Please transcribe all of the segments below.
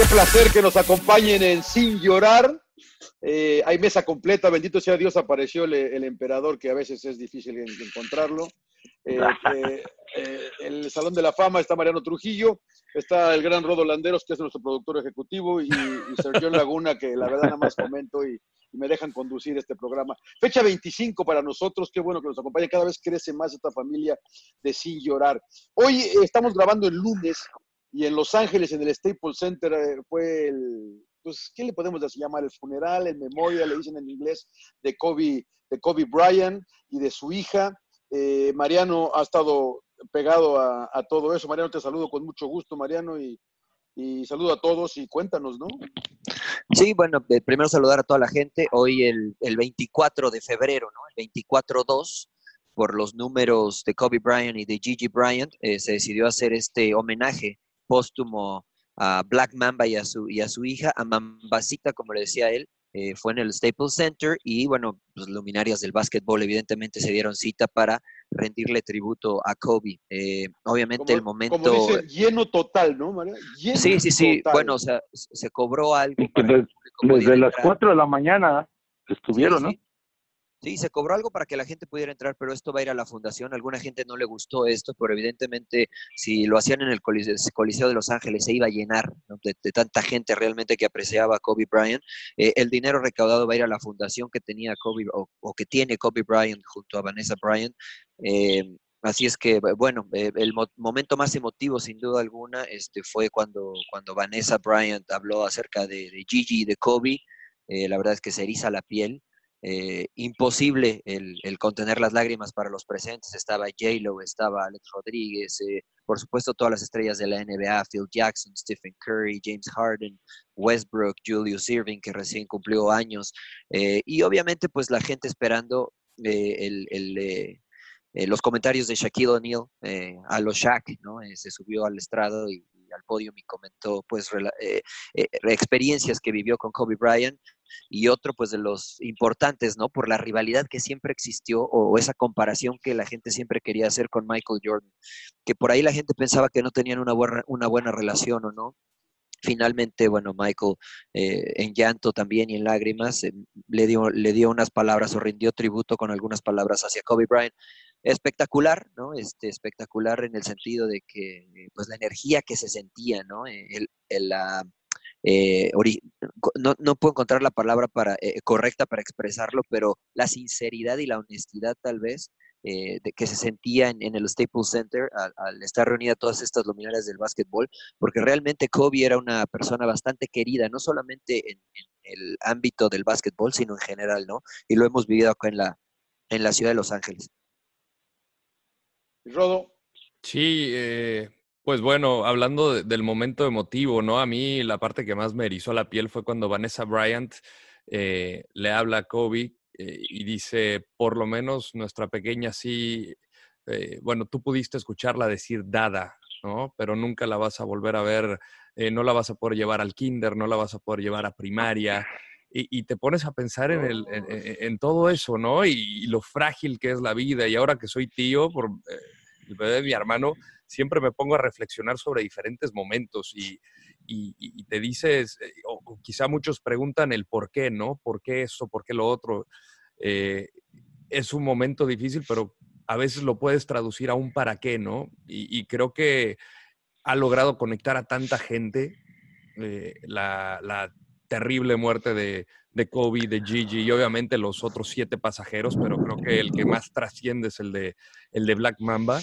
Qué placer que nos acompañen en Sin Llorar. Eh, hay mesa completa, bendito sea Dios, apareció el, emperador, que a veces es difícil en- encontrarlo. Eh, eh, eh, el Salón de la Fama está Mariano Trujillo, está el gran Rodo Landeros, que es nuestro productor ejecutivo, y, Sergio Laguna, que la verdad nada más comento y, me dejan conducir este programa. Fecha 25 para nosotros, qué bueno que nos acompañen, cada vez crece más esta familia de Sin Llorar. Hoy estamos grabando el lunes y en Los Ángeles, en el Staples Center, eh, fue el, pues, ¿qué le podemos llamar? El funeral, el memoria, le dicen en inglés, de Kobe, de Kobe Bryant y de su hija. Eh, Mariano ha estado pegado a, todo eso. Mariano, te saludo con mucho gusto, Mariano, y, y saludo a todos y cuéntanos, ¿no? Sí, bueno, primero saludar a toda la gente. Hoy el, el 24 de febrero, ¿no? El 24-2, por los números de Kobe Bryant y de Gigi Bryant, eh, se decidió hacer este homenaje póstumo a Black Mamba y a su, y a su hija, a Mambasita, como le decía él. eh, fue en el Staples Center y, bueno, los luminarias del básquetbol evidentemente se dieron cita para rendirle tributo a Kobe. Eh, obviamente el momento... Como dice, lleno total, ¿no? Lleno Sí, sí, sí. total. Bueno, o sea, se cobró algo. que Desde, las entrar. 4 de la mañana estuvieron, Sí, ¿no? sí. Sí, se cobró algo para que la gente pudiera entrar, pero esto va a ir a la fundación. Alguna gente no le gustó esto, pero evidentemente si lo hacían en el Coliseo, de Los Ángeles se iba a llenar de, tanta gente realmente que apreciaba a Kobe Bryant. Eh, el dinero recaudado va a ir a la fundación que tenía Kobe o, que tiene Kobe Bryant junto a Vanessa Bryant. Eh, Así es que, bu- bueno, eh, el mo- momento más emotivo, sin duda alguna, este, fue cuando, cuando Vanessa Bryant habló acerca de, Gigi y de Kobe. La verdad es que se eriza la piel. Eh, imposible el, contener las lágrimas para los presentes. Estaba J-Lo, estaba Alex Rodríguez, eh, por supuesto todas las estrellas de la NBA, Phil Jackson, Stephen Curry, James Harden, Westbrook, Julius Irving, que recién cumplió años, eh, y obviamente pues la gente esperando los comentarios de Shaquille O'Neal a los Shaq, ¿no? Se subió al estrado y al podio y comentó pues eh, eh, experiencias que vivió con Kobe Bryant y otro pues de los importantes, ¿no? Por la rivalidad que siempre existió o esa comparación que la gente siempre quería hacer con Michael Jordan, que por ahí la gente pensaba que no tenían una buena, una buena relación o no. Finalmente, bueno, Michael eh, en llanto también y en lágrimas eh, le, dio, le dio unas palabras o rindió tributo con algunas palabras hacia Kobe Bryant. Espectacular, ¿no? Este, espectacular en el sentido de que, eh, pues la energía que se sentía, ¿no? Eh, El, la, eh, no, no puedo encontrar la palabra para, correcta para expresarlo, pero la sinceridad y la honestidad tal vez eh, de que se sentía en, en el Staples Center al, al estar reunida todas estas luminarias del básquetbol, porque realmente Kobe era una persona bastante querida, no solamente en, en el ámbito del básquetbol, sino en general, ¿no? Y lo hemos vivido acá en la, en la ciudad de Los Ángeles. Rodo. Sí, eh, pues bueno, hablando de- del momento emotivo, ¿no? A mí la parte que más me erizó la piel fue cuando Vanessa Bryant eh, le habla a Kobe eh, y dice, por lo menos nuestra pequeña sí, eh, bueno, tú pudiste escucharla decir dada, ¿no? Pero nunca la vas a volver a ver, eh, no la vas a poder llevar al kinder, no la vas a poder llevar a primaria. Y, te pones a pensar en, el, en, todo eso, ¿no? Y, y lo frágil que es la vida. Y ahora que soy tío, por bebé de mi hermano, siempre me pongo a reflexionar sobre diferentes momentos y, te dices, eh, o, quizá muchos preguntan el por qué, ¿no? ¿Por qué eso? ¿Por qué lo otro? Eh, es un momento difícil, pero a veces lo puedes traducir a un para qué, ¿no? Y, creo que ha logrado conectar a tanta gente. eh, la terrible muerte de, de Kobe, de Gigi y obviamente los otros siete pasajeros, pero creo que el que más trasciende es el de, el de Black Mamba.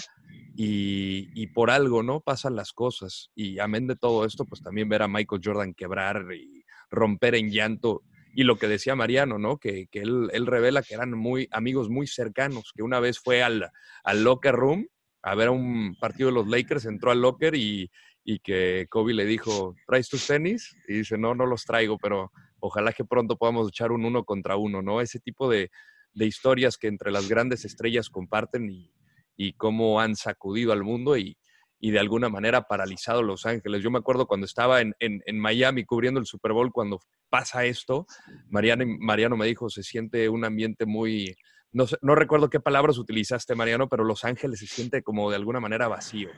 Y, y por algo, ¿no? Pasan las cosas. Y amén de todo esto, pues también ver a Michael Jordan quebrar y romper en llanto. Y lo que decía Mariano, ¿no? Que, que él, él revela que eran muy amigos muy cercanos, que una vez fue al, al locker room a ver un partido de los Lakers, entró al locker y, y que Kobe le dijo, ¿traes tus tenis? Y dice, no, no los traigo, pero ojalá que pronto podamos echar un uno contra uno, ¿no? Ese tipo de, de historias que entre las grandes estrellas comparten y, y cómo han sacudido al mundo y, y de alguna manera paralizado Los Ángeles. Yo me acuerdo cuando estaba en, en, en Miami cubriendo el Super Bowl, cuando pasa esto, Mariano, Mariano me dijo, se siente un ambiente muy... No, sé- no recuerdo qué palabras utilizaste, Mariano, pero Los Ángeles se siente como de alguna manera vacío.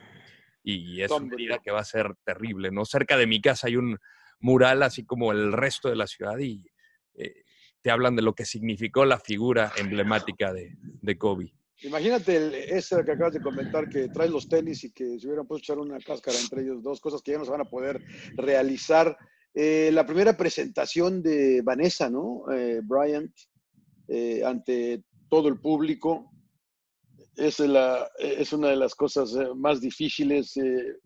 Y es una herida que va a ser terrible, ¿no? Cerca de mi casa hay un mural, así como el resto de la ciudad, y eh, te hablan de lo que significó la figura emblemática de, de Kobe. Imagínate el, ese que acabas de comentar, que traes los tenis y que se hubieran puesto a echar una cáscara entre ellos dos, cosas que ya no se van a poder realizar. Eh, la primera presentación de Vanessa, ¿no? Eh, Bryant, eh, ante todo el público, es, la, es una de las cosas eh, más difíciles. eh,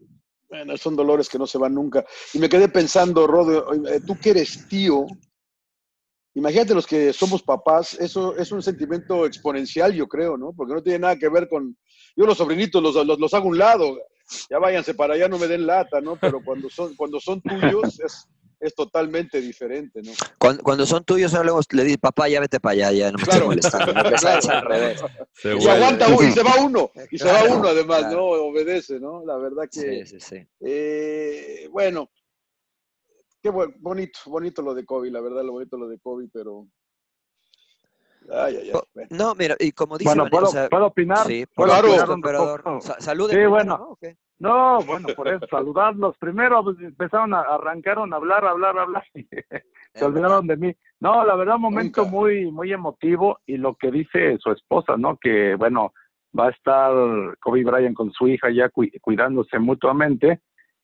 bueno, son dolores que no se van nunca. Y me quedé pensando, Rodo, eh, tú que eres tío, Imagínate los que somos papás, eso es un sentimiento exponencial, yo creo, ¿no? Porque no tiene nada que ver con. Yo los sobrinitos los, los, los hago a un lado, ya váyanse para allá, no me den lata, ¿no? Pero cuando son, cuando son tuyos es, es totalmente diferente, ¿no? Cuando, cuando son tuyos, ahora luego le dices, papá, ya vete para allá, ya no me Claro. molestando. sea al revés. Se Y aguanta uno, y se va uno, y se va Claro, uno además, claro. ¿no? Obedece, ¿no? La verdad que. Sí, sí, sí. eh, bueno, qué bu- bonito, bonito lo de Kobe, la verdad, lo bonito lo de Kobe, pero. Ay, ay, ay. bueno. No, mira, y como dice Bueno, Vanessa, ¿puedo, o sea, ¿puedo opinar? sí, ¿Puedo Claro. por opinar un salude Sí, primero, bueno. ¿no? ¿O qué? No, bueno, por eso, saludarlos. Primero pues, empezaron a, arrancaron a hablar, hablar, hablar. se olvidaron de mí. No, la verdad, un momento Nunca. muy, muy emotivo y lo que dice su esposa, ¿no? Que, bueno, va a estar Kobe Bryant con su hija ya cui- cuidándose mutuamente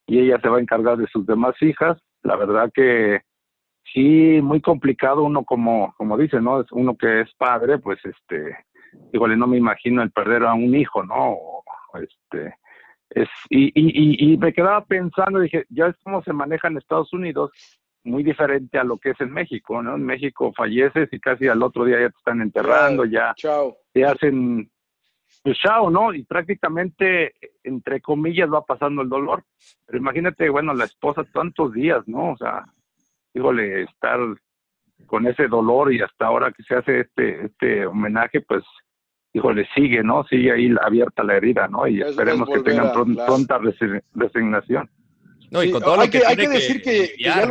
y ella se va a encargar de sus demás hijas. La verdad que sí, muy complicado uno como, como dice, ¿no? Es uno que es padre, pues, este, igual no me imagino el perder a un hijo, ¿no? O, este, es, y, y, y, y me quedaba pensando, dije, ya es como se maneja en Estados Unidos, muy diferente a lo que es en México, ¿no? En México falleces y casi al otro día ya te están enterrando, ya Chao. te hacen pues chao, ¿no? Y prácticamente, entre comillas, va pasando el dolor. Pero imagínate, bueno, la esposa tantos días, ¿no? O sea, híjole, estar con ese dolor y hasta ahora que se hace este, este homenaje, pues, híjole, sigue, ¿no? Sigue ahí abierta la herida, ¿no? Y Es- esperemos es que tengan a- pronta resi- resignación. No, y Sí, con todo hay lo que, que, hay tiene que decir que, que ya,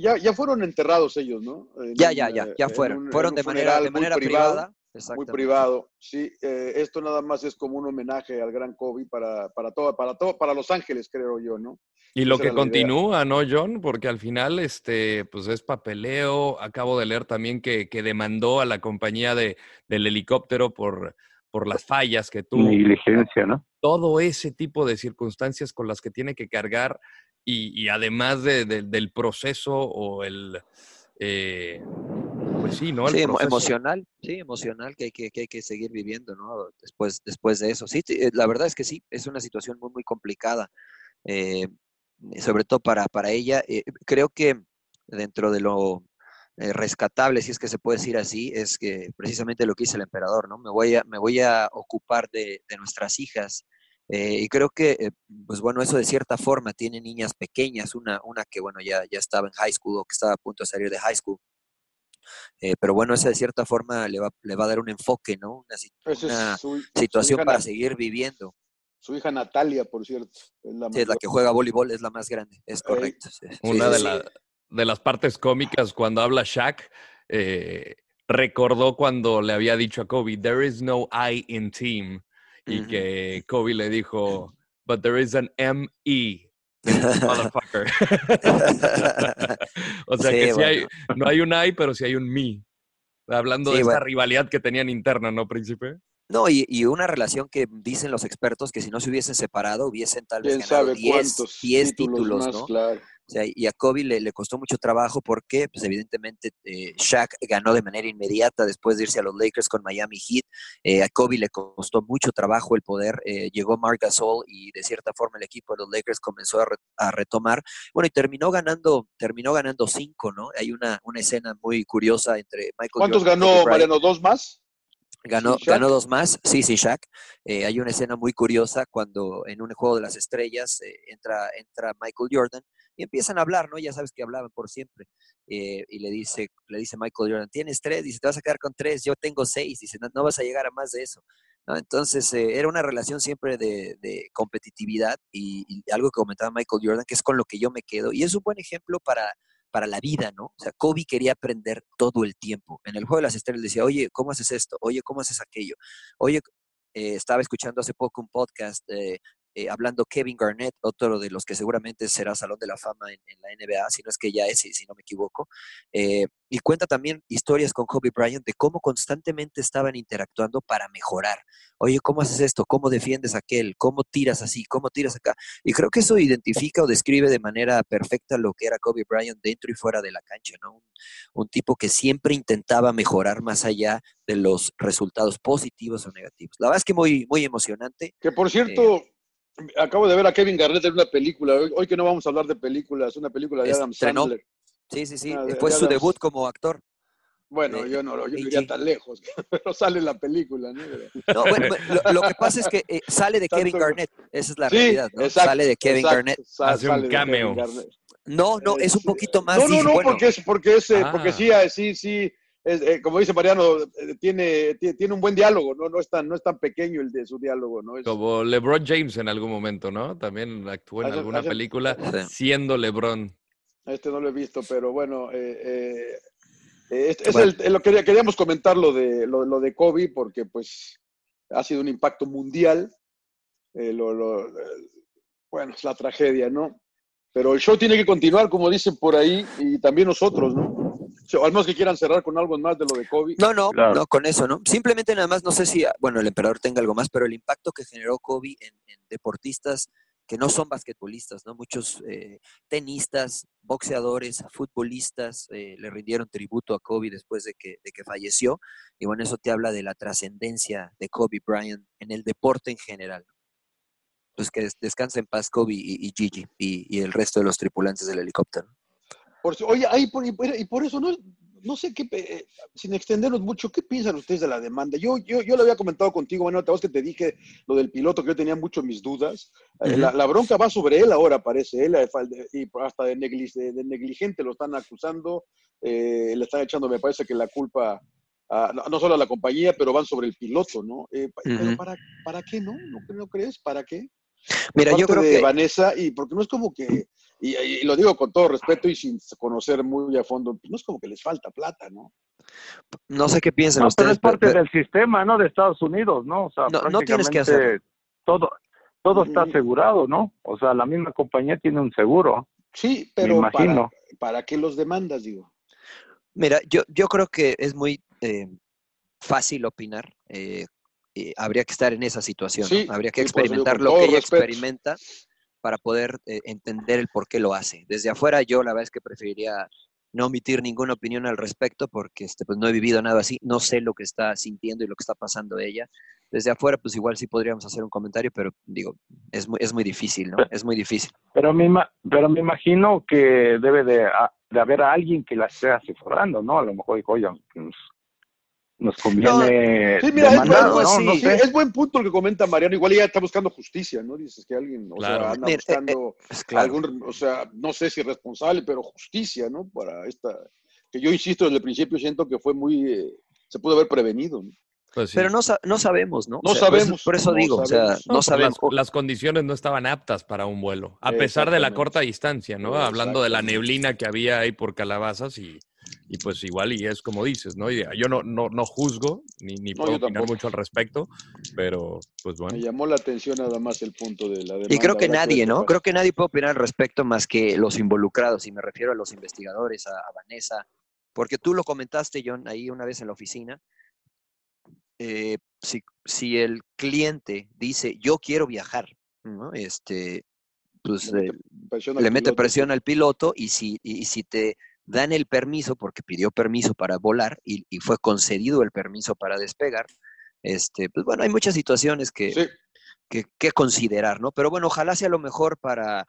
ya, ya fueron enterrados ellos, ¿no? En Ya, ya, ya, eh, ya en fueron. un- fueron de manera, de muy manera privado, privada. Muy privado, sí. eh, esto nada más es como un homenaje al gran Kobe para, para todo, para todo, para Los Ángeles, creo yo, ¿no? Y lo Esa que idea. continúa, ¿no, John? Porque al final, este, pues es papeleo. Acabo de leer también que, que demandó a la compañía de, del helicóptero por, por las fallas que tuvo. Negligencia, ¿no? Todo ese tipo de circunstancias con las que tiene que cargar y, y además de- de- del proceso o el, eh, pues sí, ¿no? El Sí, proceso. emocional, sí, emocional que hay que, que hay que seguir viviendo, ¿no? Después, después de eso. Sí, sí, eh, la verdad es que sí, es una situación muy, muy complicada, eh, sobre todo para, para ella. Eh, creo que dentro de lo eh, rescatable, si es que se puede decir así, es que precisamente lo que dice el emperador, ¿no? Me voy a, me voy a ocupar de, de nuestras hijas. eh, y creo que, pues bueno, eso de cierta forma tiene niñas pequeñas, una, una que, bueno, ya, ya estaba en high school o que estaba a punto de salir de high school. Eh, pero bueno, eso de cierta forma le va, le va a dar un enfoque, ¿no? Una, si- Esa una es su, su situación para seguir viviendo. Su hija Natalia, por cierto. Es la, Sí, es la mayor. que juega voleibol, es la más grande, es correcto. sí, Una sí, de, sí. la- de las partes cómicas cuando habla Shaq, eh, recordó cuando le había dicho a Kobe, there is no I in team, y que Kobe le dijo, but there is an M-E. Motherfucker. o sea Sí, que sí hay, bueno. no hay un I, pero sí hay un me. Hablando Sí, de esta bueno. rivalidad que tenían interna, ¿no, príncipe? No, y, y, una relación que dicen los expertos que si no se hubiesen separado hubiesen tal vez ¿Quién ganado sabe 10, cuántos 10 títulos títulos, más, ¿no? claro. O sea, y a Kobe le, le costó mucho trabajo porque, pues evidentemente, eh, Shaq ganó de manera inmediata después de irse a los Lakers con Miami Heat. Eh, a Kobe le costó mucho trabajo el poder. eh, llegó Marc Gasol y de cierta forma el equipo de los Lakers comenzó a, re- a retomar. Bueno, y terminó ganando, terminó ganando cinco, ¿no? Hay una, una escena muy curiosa entre Michael ¿Cuántos Jordan ganó. Mariano? ¿Dos más? Ganó, ganó dos más, sí, sí, Shaq. Eh, hay una escena muy curiosa cuando en un juego de las estrellas eh, entra, entra Michael Jordan y empiezan a hablar, ¿no? Ya sabes que hablaban por siempre. Eh, y le dice, le dice Michael Jordan, tienes tres, dice, te vas a quedar con tres, yo tengo seis, dice, no, no vas a llegar a más de eso. ¿no? Entonces, eh, era una relación siempre de, de competitividad y, y algo que comentaba Michael Jordan, que es con lo que yo me quedo. Y es un buen ejemplo para, para la vida, ¿no? O sea, Kobe quería aprender todo el tiempo. En el juego de las estrellas decía, oye, ¿cómo haces esto? Oye, ¿cómo haces aquello? Oye, eh, estaba escuchando hace poco un podcast eh, eh, hablando Kevin Garnett, otro de los que seguramente será Salón de la Fama en, en la NBA, si no es que ya es, si, si no me equivoco. Eh, y cuenta también historias con Kobe Bryant de cómo constantemente estaban interactuando para mejorar. Oye, ¿cómo haces esto? ¿Cómo defiendes aquel? ¿Cómo tiras así? ¿Cómo tiras acá? Y creo que eso identifica o describe de manera perfecta lo que era Kobe Bryant dentro y fuera de la cancha, ¿no? Un, un tipo que siempre intentaba mejorar más allá de los resultados positivos o negativos. La verdad es que muy, muy emocionante. Que por cierto, acabo de ver a Kevin Garnett en una película. Hoy, hoy que no vamos a hablar de películas, una película de Adam Estrenó. Sandler. Sí, sí, sí. Ah, de- Fue de su Adam- debut como actor. Bueno, yo no, yo no iría tan lejos, pero sale en la película, ¿no? No, bueno, lo, lo que pasa es que eh, sale de Kevin Garnett. Esa es la Sí, realidad, ¿no? exacto, sale de Kevin exacto, Garnett. Hace un sale de Kevin cameo. No, no, es un poquito más. No, no, no, bueno, porque es, porque es, eh, Ah. porque sí, eh, sí, sí, es, eh, como dice Mariano, eh, tiene, tiene, tiene un buen diálogo, no, no es tan, no es tan pequeño el de su diálogo, ¿no? Es, Como LeBron James en algún momento, ¿no? También actuó en alguna película siendo LeBron. este no lo he visto, pero bueno, eh, eh, eh, es, es Bueno. el- lo que queríamos comentar lo de, lo, lo de Kobe, porque pues ha sido un impacto mundial, eh, lo, lo- eh, bueno, es la tragedia, ¿no? Pero el show tiene que continuar, como dicen por ahí, y también nosotros, ¿no? O al menos que quieran cerrar con algo más de lo de Kobe. No, no, Claro. no, con eso, ¿no? Simplemente nada más, no sé si, bueno, el emperador tenga algo más, pero el impacto que generó Kobe en, en deportistas que no son basquetbolistas, ¿no? Muchos eh, tenistas, boxeadores, futbolistas eh, le rindieron tributo a Kobe después de que, de que falleció. Y bueno, eso te habla de la trascendencia de Kobe Bryant en el deporte en general. Pues que des- descanse en paz Kobe y, y Gigi y, y el resto de los tripulantes del helicóptero. Por, si- oye, ahí por- y por, eso no, no sé qué, eh, sin extendernos mucho, ¿qué piensan ustedes de la demanda? Yo, yo, yo lo había comentado contigo, bueno, te que te dije lo del piloto, que yo tenía mucho mis dudas. Eh, la, la bronca va sobre él ahora, parece, él, eh, y hasta de, negli- de- de negligente lo están acusando, eh, le están echando, me parece que la culpa, a- no, solo a la compañía, pero van sobre el piloto, ¿no? Pero para, ¿para qué no? ¿no? ¿No crees? ¿Para qué? Mira, yo creo de que... Vanessa, y porque no es como que, y, y lo digo con todo respeto y sin conocer muy a fondo, pues no es como que les falta plata, ¿no? No sé qué piensan No, ustedes. pero es parte pero- del sistema, ¿no? De Estados Unidos, ¿no? O sea, No, no tienes que prácticamente todo, todo está Ujú. asegurado, ¿no? O sea, la misma compañía tiene un seguro. Sí, pero para, imagino. ¿para qué los demandas, digo? Mira, yo, yo creo que es muy eh, fácil opinar. eh, eh, habría que estar en esa situación. ¿no? Sí, Habría que digo, experimentar con lo que ella respeto. experimenta para poder eh, entender el por qué lo hace. Desde afuera, yo la verdad es que preferiría no omitir ninguna opinión al respecto porque este, pues, no he vivido nada así. No sé lo que está sintiendo y lo que está pasando ella. Desde afuera, pues igual sí podríamos hacer un comentario, pero digo, es muy, es muy difícil, ¿no? Es muy difícil. Pero me, pero me imagino que debe de, a- de haber a alguien que la esté asesorando, ¿no? A lo mejor dijo, oye, pues, nos conviene Sí, mira, es, demandar, buen- ¿no? sí, No sí, sé. es buen punto el que comenta Mariano. Igual ella está buscando justicia, ¿no? Dices que alguien, o Claro. sea, anda Mira, eh, buscando claro. algún, o sea, no sé si responsable, pero justicia, ¿no? Para esta, que yo insisto desde el principio, siento que fue muy, eh, se pudo haber prevenido, ¿no? Pues sí. Pero no, sa- no sabemos, ¿no? No O sea, por eso- sabemos, Por eso, no digo, o sea, no sabemos. Las, las condiciones no estaban aptas para un vuelo, a pesar de la corta distancia, ¿no? Hablando de la neblina que había ahí por calabazas y, y pues igual y es como dices, ¿no? Y yo no, no, no juzgo ni, ni No, puedo opinar mucho al respecto, pero pues bueno. Me llamó la atención nada más el punto de la demanda. Y creo que nadie, ¿no? Creo que nadie puede opinar al respecto más que los involucrados, y me refiero a los investigadores, a, a Vanessa, porque tú lo comentaste, John, ahí una vez en la oficina. Eh, si si el cliente dice, yo quiero viajar, ¿no? Este, pues Le eh, mete presión al le mete piloto. presión al piloto y si, y, y si te dan el permiso, porque pidió permiso para volar y, y fue concedido el permiso para despegar, este, pues bueno, hay muchas situaciones que, Sí. que, que considerar, ¿no? Pero bueno, ojalá sea lo mejor para,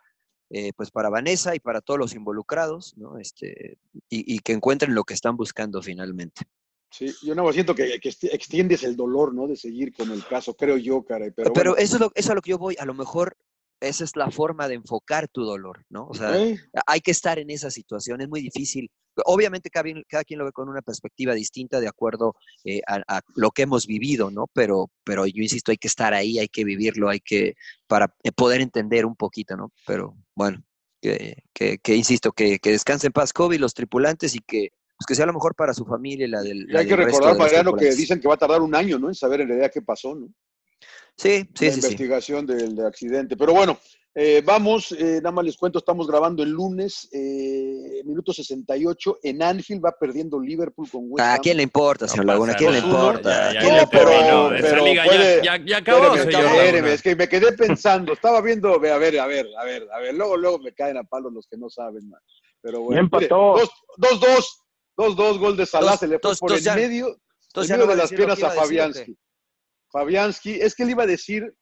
eh, pues para Vanessa y para todos los involucrados, ¿no? Este, y, y que encuentren lo que están buscando finalmente. Sí, yo no siento que, extiendes el dolor, ¿no? De seguir con el caso, creo yo, caray. Pero, Pero, bueno, eso, es lo, eso es a lo que yo voy, a lo mejor esa es la forma de enfocar tu dolor, ¿no? O sea, ¿eh? hay que estar en esa situación, es muy difícil. Obviamente cada, cada quien lo ve con una perspectiva distinta de acuerdo eh, a, a lo que hemos vivido, ¿no? Pero, pero yo insisto, hay que estar ahí, hay que vivirlo, hay que, para eh, poder entender un poquito, ¿no? Pero bueno, que, que, que insisto, que, que descansen en paz Kobe, los tripulantes y que, pues que sea lo mejor para su familia y la del, Y hay que del recordar, Mariano, que dicen que va a tardar un año, ¿no? En saber en realidad qué pasó, ¿no? Sí, sí, la sí, sí. investigación del, del accidente. Pero bueno, eh, vamos, eh, nada más les cuento, estamos grabando el lunes, eh, minuto 68, en Anfield va perdiendo Liverpool con West ¿A Ham. quién le importa, señor Laguna? ¿A quién le importa? Ya, ¿A ya, quién ya le pero- terminó. importa? Esa pero liga puede- ya, ya, ya acabó, Espéreme, señor. espéreme, Laguna. es que me quedé pensando, estaba viendo, a ver, a ver, a ver, a ver, luego, luego me caen a palos los que no saben, man. Pero bueno, Ya empató. 2-2, 2-2, gol de Salah, Dos- se le fue dos- por dos el ya- medio, ya medio de a las piernas a iba decir, ¿o qué? Fabianski. Es que le iba a decir,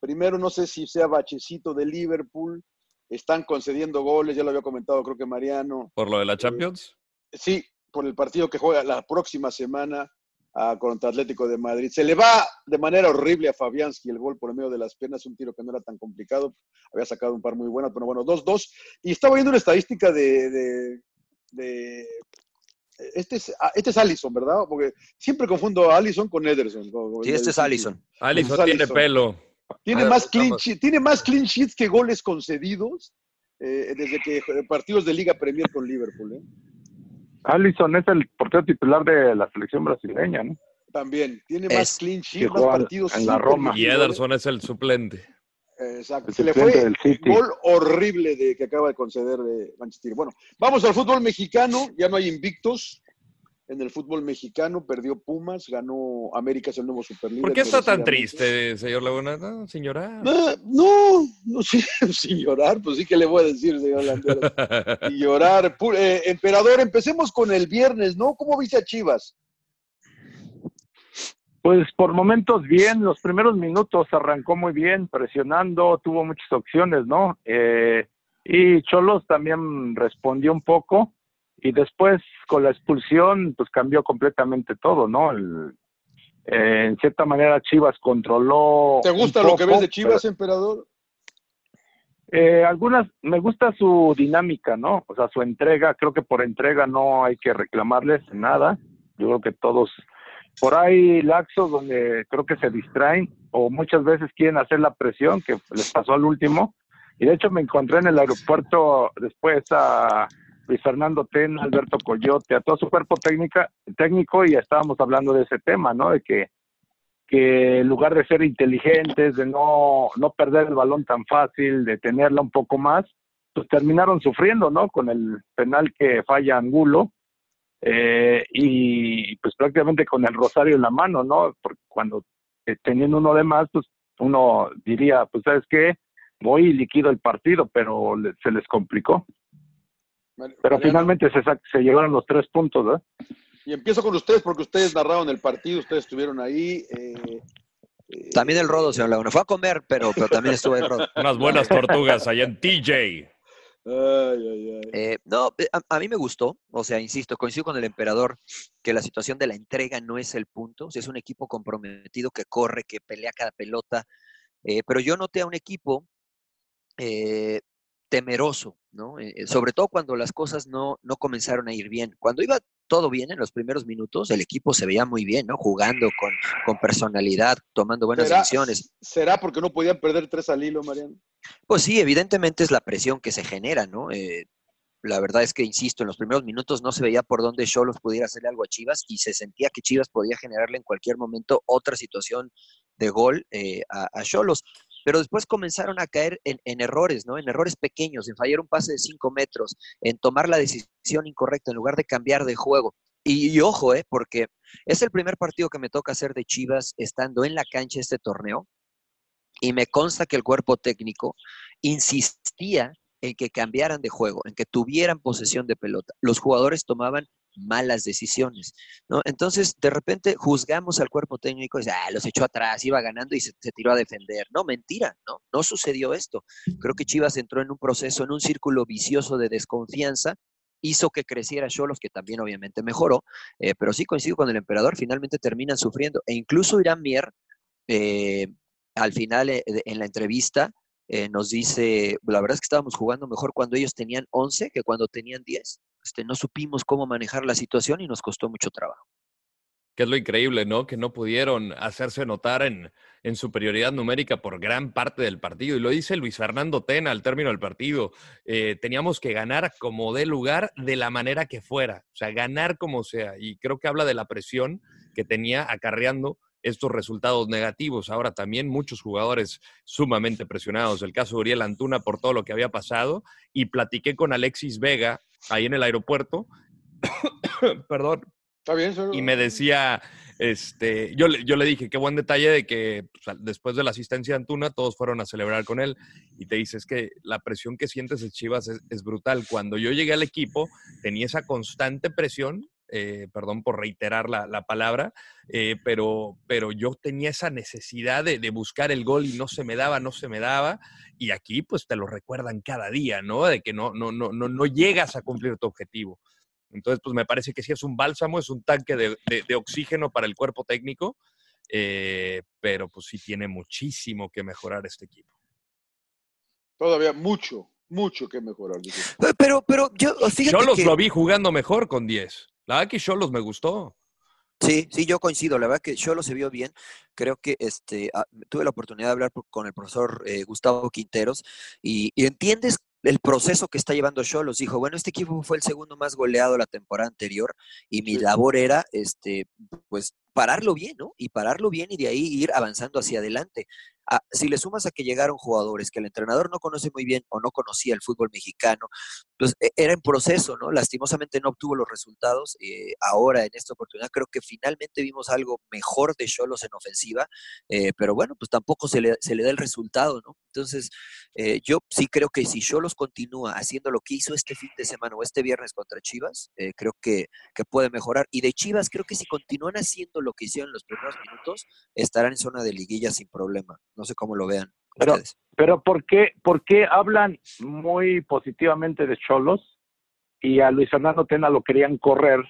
primero no sé si sea bachecito de Liverpool, están concediendo goles, ya lo había comentado creo que Mariano, ¿Por lo de la Champions? sí, por el partido que juega la próxima semana ah, contra Atlético de Madrid. Se le va de manera horrible a Fabianski el gol por el medio de las piernas, un tiro que no era tan complicado, había sacado un par muy buenas, pero bueno, 2-2. Y estaba viendo una estadística de... de- de- este es, ah, este es Allison, ¿verdad? Porque siempre confundo a Allison con Ederson. con- Sí, el este es. Allison. Pues tiene pelo. Tiene A ver, más, clean sheet- tiene más clean sheets que goles concedidos eh, desde que partidos de Liga Premier con Liverpool. ¿eh? Allison es el portero titular de la selección brasileña, ¿no? También. Tiene Es- más clean que sheets, más partidos. en la Roma. Y Ederson es el suplente. Exacto. El Se le fue del el City. gol horrible de, que acaba de conceder de Manchester. Bueno, vamos al fútbol mexicano. Ya no hay invictos. En el fútbol mexicano perdió Pumas, ganó América, es el nuevo superlíder. ¿Por qué está tan triste, señor Laguna? No, señora. Ah, No, no, sí, sin llorar, pues sí que le voy a decir, señor Landeros. y llorar. Eh, emperador, empecemos con el viernes, ¿no? ¿Cómo viste a Chivas? Pues por momentos bien, los primeros minutos arrancó muy bien, presionando, tuvo muchas opciones, ¿no? Eh, y Cholos también respondió un poco y después con la expulsión pues cambió completamente todo, ¿no? El- eh, en cierta manera Chivas controló. ¿Te gusta lo que ves de Chivas, emperador? Eh, algunas, me gusta su dinámica, ¿no? O sea, su entrega, creo que por entrega no hay que reclamarles nada. Yo creo que todos, por ahí laxos donde creo que se distraen o muchas veces quieren hacer la presión, que les pasó al último. Y de hecho me encontré en el aeropuerto después a Luis Fernando Tena, Alberto Coyote, a todo su cuerpo técnica, técnico y estábamos hablando de ese tema, ¿no? De que que en lugar de ser inteligentes, de no, no perder el balón tan fácil, de tenerla un poco más, pues terminaron sufriendo, ¿no? Con el penal que falla Angulo eh, y pues prácticamente con el rosario en la mano, ¿no? Porque cuando eh, teniendo uno de más, pues uno diría, pues sabes qué, voy y liquido el partido, pero le- se les complicó. Pero Mariano, finalmente se, se llevaron los tres puntos, ¿verdad? Y empiezo con ustedes porque ustedes narraron el partido, ustedes estuvieron ahí. eh, eh, También el Rodo, señor Laguna. Fue a comer, pero, pero también estuvo el Rodo. Unas buenas tortugas allá en TJ. Eh, no, eh, a, mí me gustó, o sea, insisto, coincido con el emperador que la situación de la entrega no es el punto, o sea, es un equipo comprometido que corre, que pelea cada pelota, eh, pero yo noté a un equipo eh, temeroso, ¿no? Eh, sobre todo cuando las cosas no, no comenzaron a ir bien. Cuando iba todo bien en los primeros minutos, el equipo se veía muy bien, ¿no? Jugando con, con personalidad, tomando buenas ¿Será, decisiones. ¿Será porque no podían perder tres al hilo, Mariano? Pues sí, evidentemente es la presión que se genera, ¿no? Eh, la verdad es que, insisto, en los primeros minutos no se veía por dónde Cholos pudiera hacerle algo a Chivas y se sentía que Chivas podía generarle en cualquier momento otra situación de gol eh, a a Cholos. Pero después comenzaron a caer en, errores, ¿no? En errores pequeños, en fallar un pase de cinco metros, en tomar la decisión incorrecta en lugar de cambiar de juego. Y, y ojo, ¿eh? porque es el primer partido que me toca hacer de Chivas estando en la cancha este torneo. Y me consta que el cuerpo técnico insistía en que cambiaran de juego, en que tuvieran posesión de pelota. Los jugadores tomaban malas decisiones, ¿no? Entonces, de repente juzgamos al cuerpo técnico y dice, ah, los echó atrás, iba ganando y se, tiró a defender. No, mentira, no, no sucedió esto. Creo que Chivas entró en un proceso, en un círculo vicioso de desconfianza, hizo que creciera Cholos, que también obviamente mejoró, eh, pero sí coincido con el emperador, finalmente terminan sufriendo. E incluso Irán Mier, eh, al final eh, en la entrevista, nos dice, la verdad es que estábamos jugando mejor cuando ellos tenían 11 que cuando tenían 10. Este, no supimos cómo manejar la situación y nos costó mucho trabajo. Que es lo increíble, ¿no? Que no pudieron hacerse notar en, en, superioridad numérica por gran parte del partido. Y lo dice Luis Fernando Tena al término del partido. Eh, teníamos que ganar como de lugar de la manera que fuera. O sea, ganar como sea. Y creo que habla de la presión que tenía acarreando estos resultados negativos. Ahora también muchos jugadores sumamente presionados. El caso de Uriel Antuna por todo lo que había pasado. Y platiqué con Alexis Vega ahí en el aeropuerto. Perdón. Está bien, solo... Y me decía, este, yo, yo le dije, qué buen detalle de que pues, después de la asistencia de Antuna, todos fueron a celebrar con él. Y te dice, es que la presión que sientes de Chivas es, es brutal. Cuando yo llegué al equipo, tenía esa constante presión eh, perdón por reiterar la, la palabra, eh, pero, pero yo tenía esa necesidad de, de, buscar el gol y no se me daba, no se me daba, y aquí pues te lo recuerdan cada día, ¿no? De que no, no, no, no, no llegas a cumplir tu objetivo. Entonces, pues me parece que sí es un bálsamo, es un tanque de, de, de oxígeno para el cuerpo técnico, eh, pero pues sí tiene muchísimo que mejorar este equipo. Todavía mucho, mucho que mejorar. Pero, pero yo, fíjate yo los que... lo vi jugando mejor con 10. La verdad que Cholos me gustó. Sí, sí, yo coincido. La verdad que Cholos se vio bien. Creo que este, tuve la oportunidad de hablar con el profesor eh, Gustavo Quinteros y, y, entiendes el proceso que está llevando Cholos. Dijo, bueno, este equipo fue el segundo más goleado la temporada anterior y mi labor era, este, pues, pararlo bien, ¿no? Y pararlo bien y de ahí ir avanzando hacia adelante. Ah, si le sumas a que llegaron jugadores que el entrenador no conoce muy bien o no conocía el fútbol mexicano, pues era en proceso, ¿no? Lastimosamente no obtuvo los resultados. Eh, ahora, en esta oportunidad, creo que finalmente vimos algo mejor de Cholos en ofensiva, eh, pero bueno, pues tampoco se le, da el resultado, ¿no? Entonces, eh, yo sí creo que si Cholos continúa haciendo lo que hizo este fin de semana o este viernes contra Chivas, creo que puede mejorar. Y de Chivas, creo que si continúan haciendo lo que hicieron en los primeros minutos, estarán en zona de liguilla sin problema. No sé cómo lo vean. Pero, ustedes. pero ¿por, qué, ¿por qué hablan muy positivamente de Cholos y a Luis Fernando Tena lo querían correr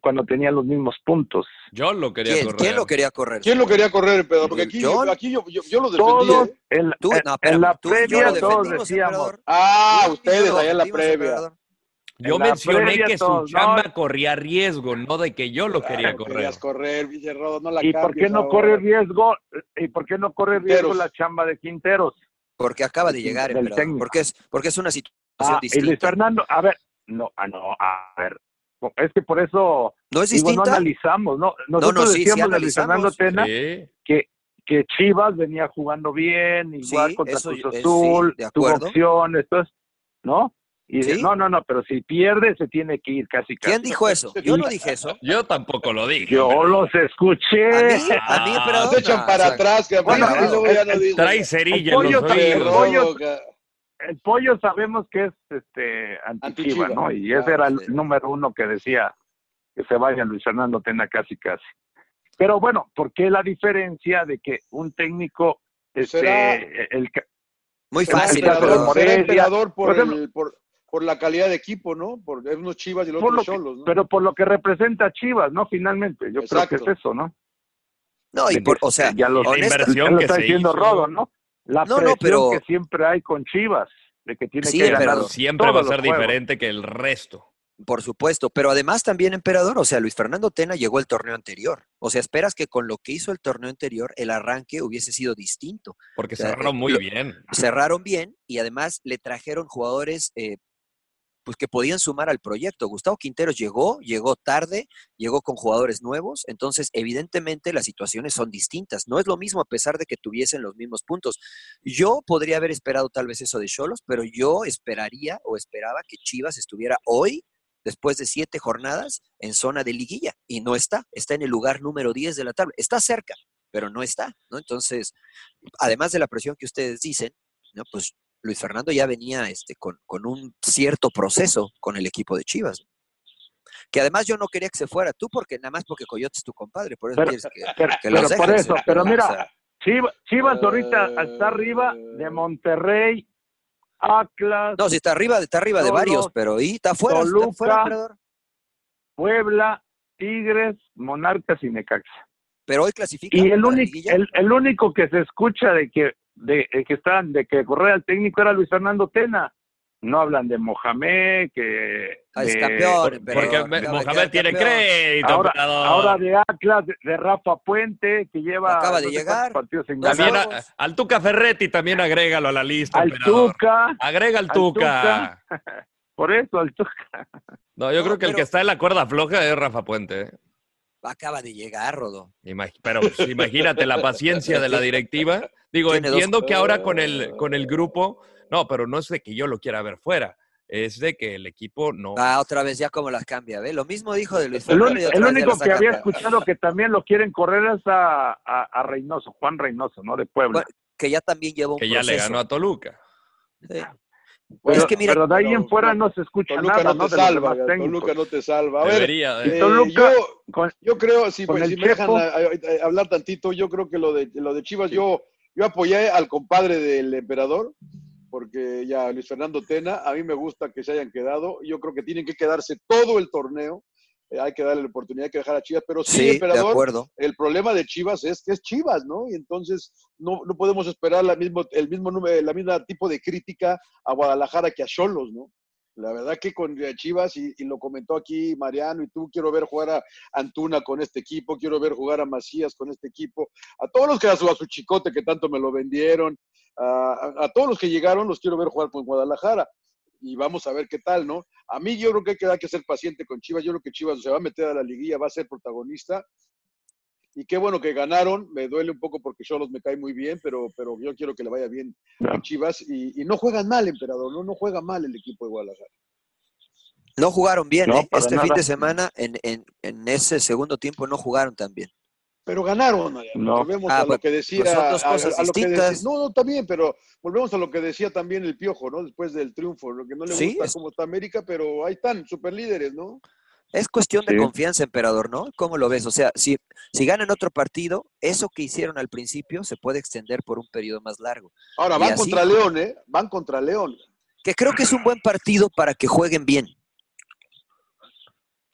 cuando tenía los mismos puntos? Yo lo quería ¿Quién, correr. ¿Quién lo quería correr? ¿Quién lo quería correr, Pedro? Porque aquí yo, aquí yo, yo, yo lo defendí. Todos, ¿eh? en, Tú, en, no, en la tú yo previa lo todos decíamos. emperador. Ah, Tú ustedes allá en la previa. Yo mencioné que su chamba no. corría riesgo, no de que yo lo quería correr. correr, Villarrodo, no la ¿Y por qué no ahora. corre riesgo? ¿Y por qué no corre riesgo Quinteros. la chamba de Quinteros? Porque acaba de llegar, emperador. Porque es, porque es una situación Ah, y Luis distinta. Fernando, a ver, no, ah, no, a ver, es que por eso ¿No es digo, no distinta? analizamos, ¿no? Nosotros no, sí, sí decíamos de Luis Fernando. Tena Sí. que, que Chivas venía jugando bien, igual Sí, contra eso Cruz eh, sí, Azul, tuvo opciones, entonces, ¿no? Y dice, Sí. no, no, no, pero si pierde se tiene que ir casi casi. ¿Quién dijo eso? Yo no dije eso. Yo tampoco lo dije. Yo pero- los escuché. A mí, a mí, Ah, emperador, Se echan no, para o sea, atrás, que Bueno, ya no dicen. Trae cerilla en pollo oídos. pollo- El pollo sabemos que es este anti-Chiva, ¿no? Y ese era el sí. número uno que decía que se vaya Luis Fernando Tena casi casi. Pero bueno, ¿por qué la diferencia de que un técnico, este, Será- el, Muy fácil, emperador, emperador. Morelia. será emperador por, Por ejemplo- el, por, por la calidad de equipo, ¿no? Por es unos chivas y el por otro lo que- solos, ¿no? pero por lo que representa Chivas, ¿no? Finalmente, yo creo que es eso, ¿no? No, y por, que o sea, ya la inversión ya lo que está se diciendo hizo. Rodo, ¿no? La No, no, pero- que siempre hay con Chivas, de que tiene Sí, que ganar emperador. Siempre va a ser los diferente que el resto. Por supuesto, pero además también, emperador, o sea, Luis Fernando Tena llegó el torneo anterior. O sea, esperas que con lo que hizo el torneo anterior, el arranque hubiese sido distinto. Porque O sea, cerraron eh, muy lo- bien. Cerraron bien y además le trajeron jugadores eh, pues que podían sumar al proyecto. Gustavo Quinteros llegó, llegó tarde, llegó con jugadores nuevos, entonces evidentemente las situaciones son distintas. No es lo mismo a pesar de que tuviesen los mismos puntos. Yo podría haber esperado tal vez eso de Cholos, pero yo esperaría o esperaba que Chivas estuviera hoy después de siete jornadas en zona de liguilla y no está, está en el lugar número 10 de la tabla, está cerca, pero no está, ¿no? Entonces, además de la presión que ustedes dicen, ¿no? Pues Luis Fernando ya venía este, con, con un cierto proceso con el equipo de Chivas. Que además yo no quería que se fuera tú, porque nada más porque Coyote es tu compadre, por eso Pero, quieres que, pero- que mira, sea, Chivas, Chivas ahorita está arriba de Monterrey, Atlas, no, si está arriba, está arriba de varios, pero ahí está fuera, está Toluca, fuera, emperador. Puebla, Tigres, Monarcas y Necaxa. Pero hoy clasifica. Y el único, el único que se escucha de que de, de que están de que correr al técnico era Luis Fernando Tena. No hablan de Mohamed, que Ah, es de- campeón, Porque Mohamed tiene campeón. crédito, ahora, de Atlas, de, de Rafa Puente, que lleva Acaba de llegar. partidos sin Dos También a- al Tuca Ferretti también agrégalo a la lista, al. Tuca, Agrega al al Tuca. Tuca. por eso al Tuca. No, yo No, creo que el que está en la cuerda floja es Rafa Puente. Acaba de llegar, Rodo. Imag- Pero pues, imagínate la paciencia de la directiva. Digo, Tiene dos- entiendo que ahora con el, con el grupo, no, pero no es de que yo lo quiera ver fuera, es de que el equipo no. Ah, otra vez ya como las cambia, ¿ve? Lo mismo dijo de Luis El, Fernando. único que había escuchado que también lo quieren correr es a, a, a Reynoso, Juan Reynoso, ¿no? De Puebla. Bueno, que ya también lleva un que ya le ganó a Toluca. Sí. Pero, es que mira, pero de ahí pero- en fuera no se escucha Toluca nada, no ¿no? te los salva. Toluca no te salva. A ver, Debería de- eh, Toluca, yo, con- yo creo, si, pues, el si me dejan Chepo. a- a- a hablar tantito, yo creo que lo de, lo de Chivas, yo, yo apoyé al compadre del emperador, porque ya Luis Fernando Tena, a mí me gusta que se hayan quedado, yo creo que tienen que quedarse todo el torneo, eh, hay que darle la oportunidad de dejar a Chivas, pero sí, Sí, de emperador, acuerdo. el problema de Chivas es que es Chivas, ¿no? Y entonces no, no podemos esperar la mismo, el mismo número, la misma tipo de crítica a Guadalajara que a Cholos, ¿no? La verdad que con eh, Chivas, y, y lo comentó aquí Mariano y tú, quiero ver jugar a Antuna con este equipo, quiero ver jugar a Macías con este equipo, a todos los que a su, a su chicote que tanto me lo vendieron, a, a- a todos los que llegaron los quiero ver jugar con Guadalajara. Y vamos a ver qué tal, ¿no? A mí yo creo que hay que, hay que ser paciente con Chivas. Yo creo que Chivas se va a meter a la liguilla, va a ser protagonista. Y qué bueno que ganaron. Me duele un poco porque Cholos me cae muy bien, pero, pero yo quiero que le vaya bien a Chivas. Y, y no juegan mal, emperador. No, no juega mal el equipo de Guadalajara. No jugaron bien, No, ¿eh? Este fin de semana, en, en, en ese segundo tiempo, no jugaron tan bien. Pero ganaron. No. Volvemos Ah, a lo pues- que decía. pues son dos a- a- cosas a lo que distintas. decía- no, no, también, pero volvemos a lo que decía también el Piojo, ¿no? Después del triunfo. Lo que no le Sí, gusta es- cómo está América, pero ahí están, super líderes, ¿no? Es cuestión de confianza, emperador, ¿no? ¿Cómo lo ves? O sea, si, si ganan otro partido, eso que hicieron al principio se puede extender por un periodo más largo. Ahora, Y van así- contra León, ¿eh? Van contra León. Que creo que es un buen partido para que jueguen bien.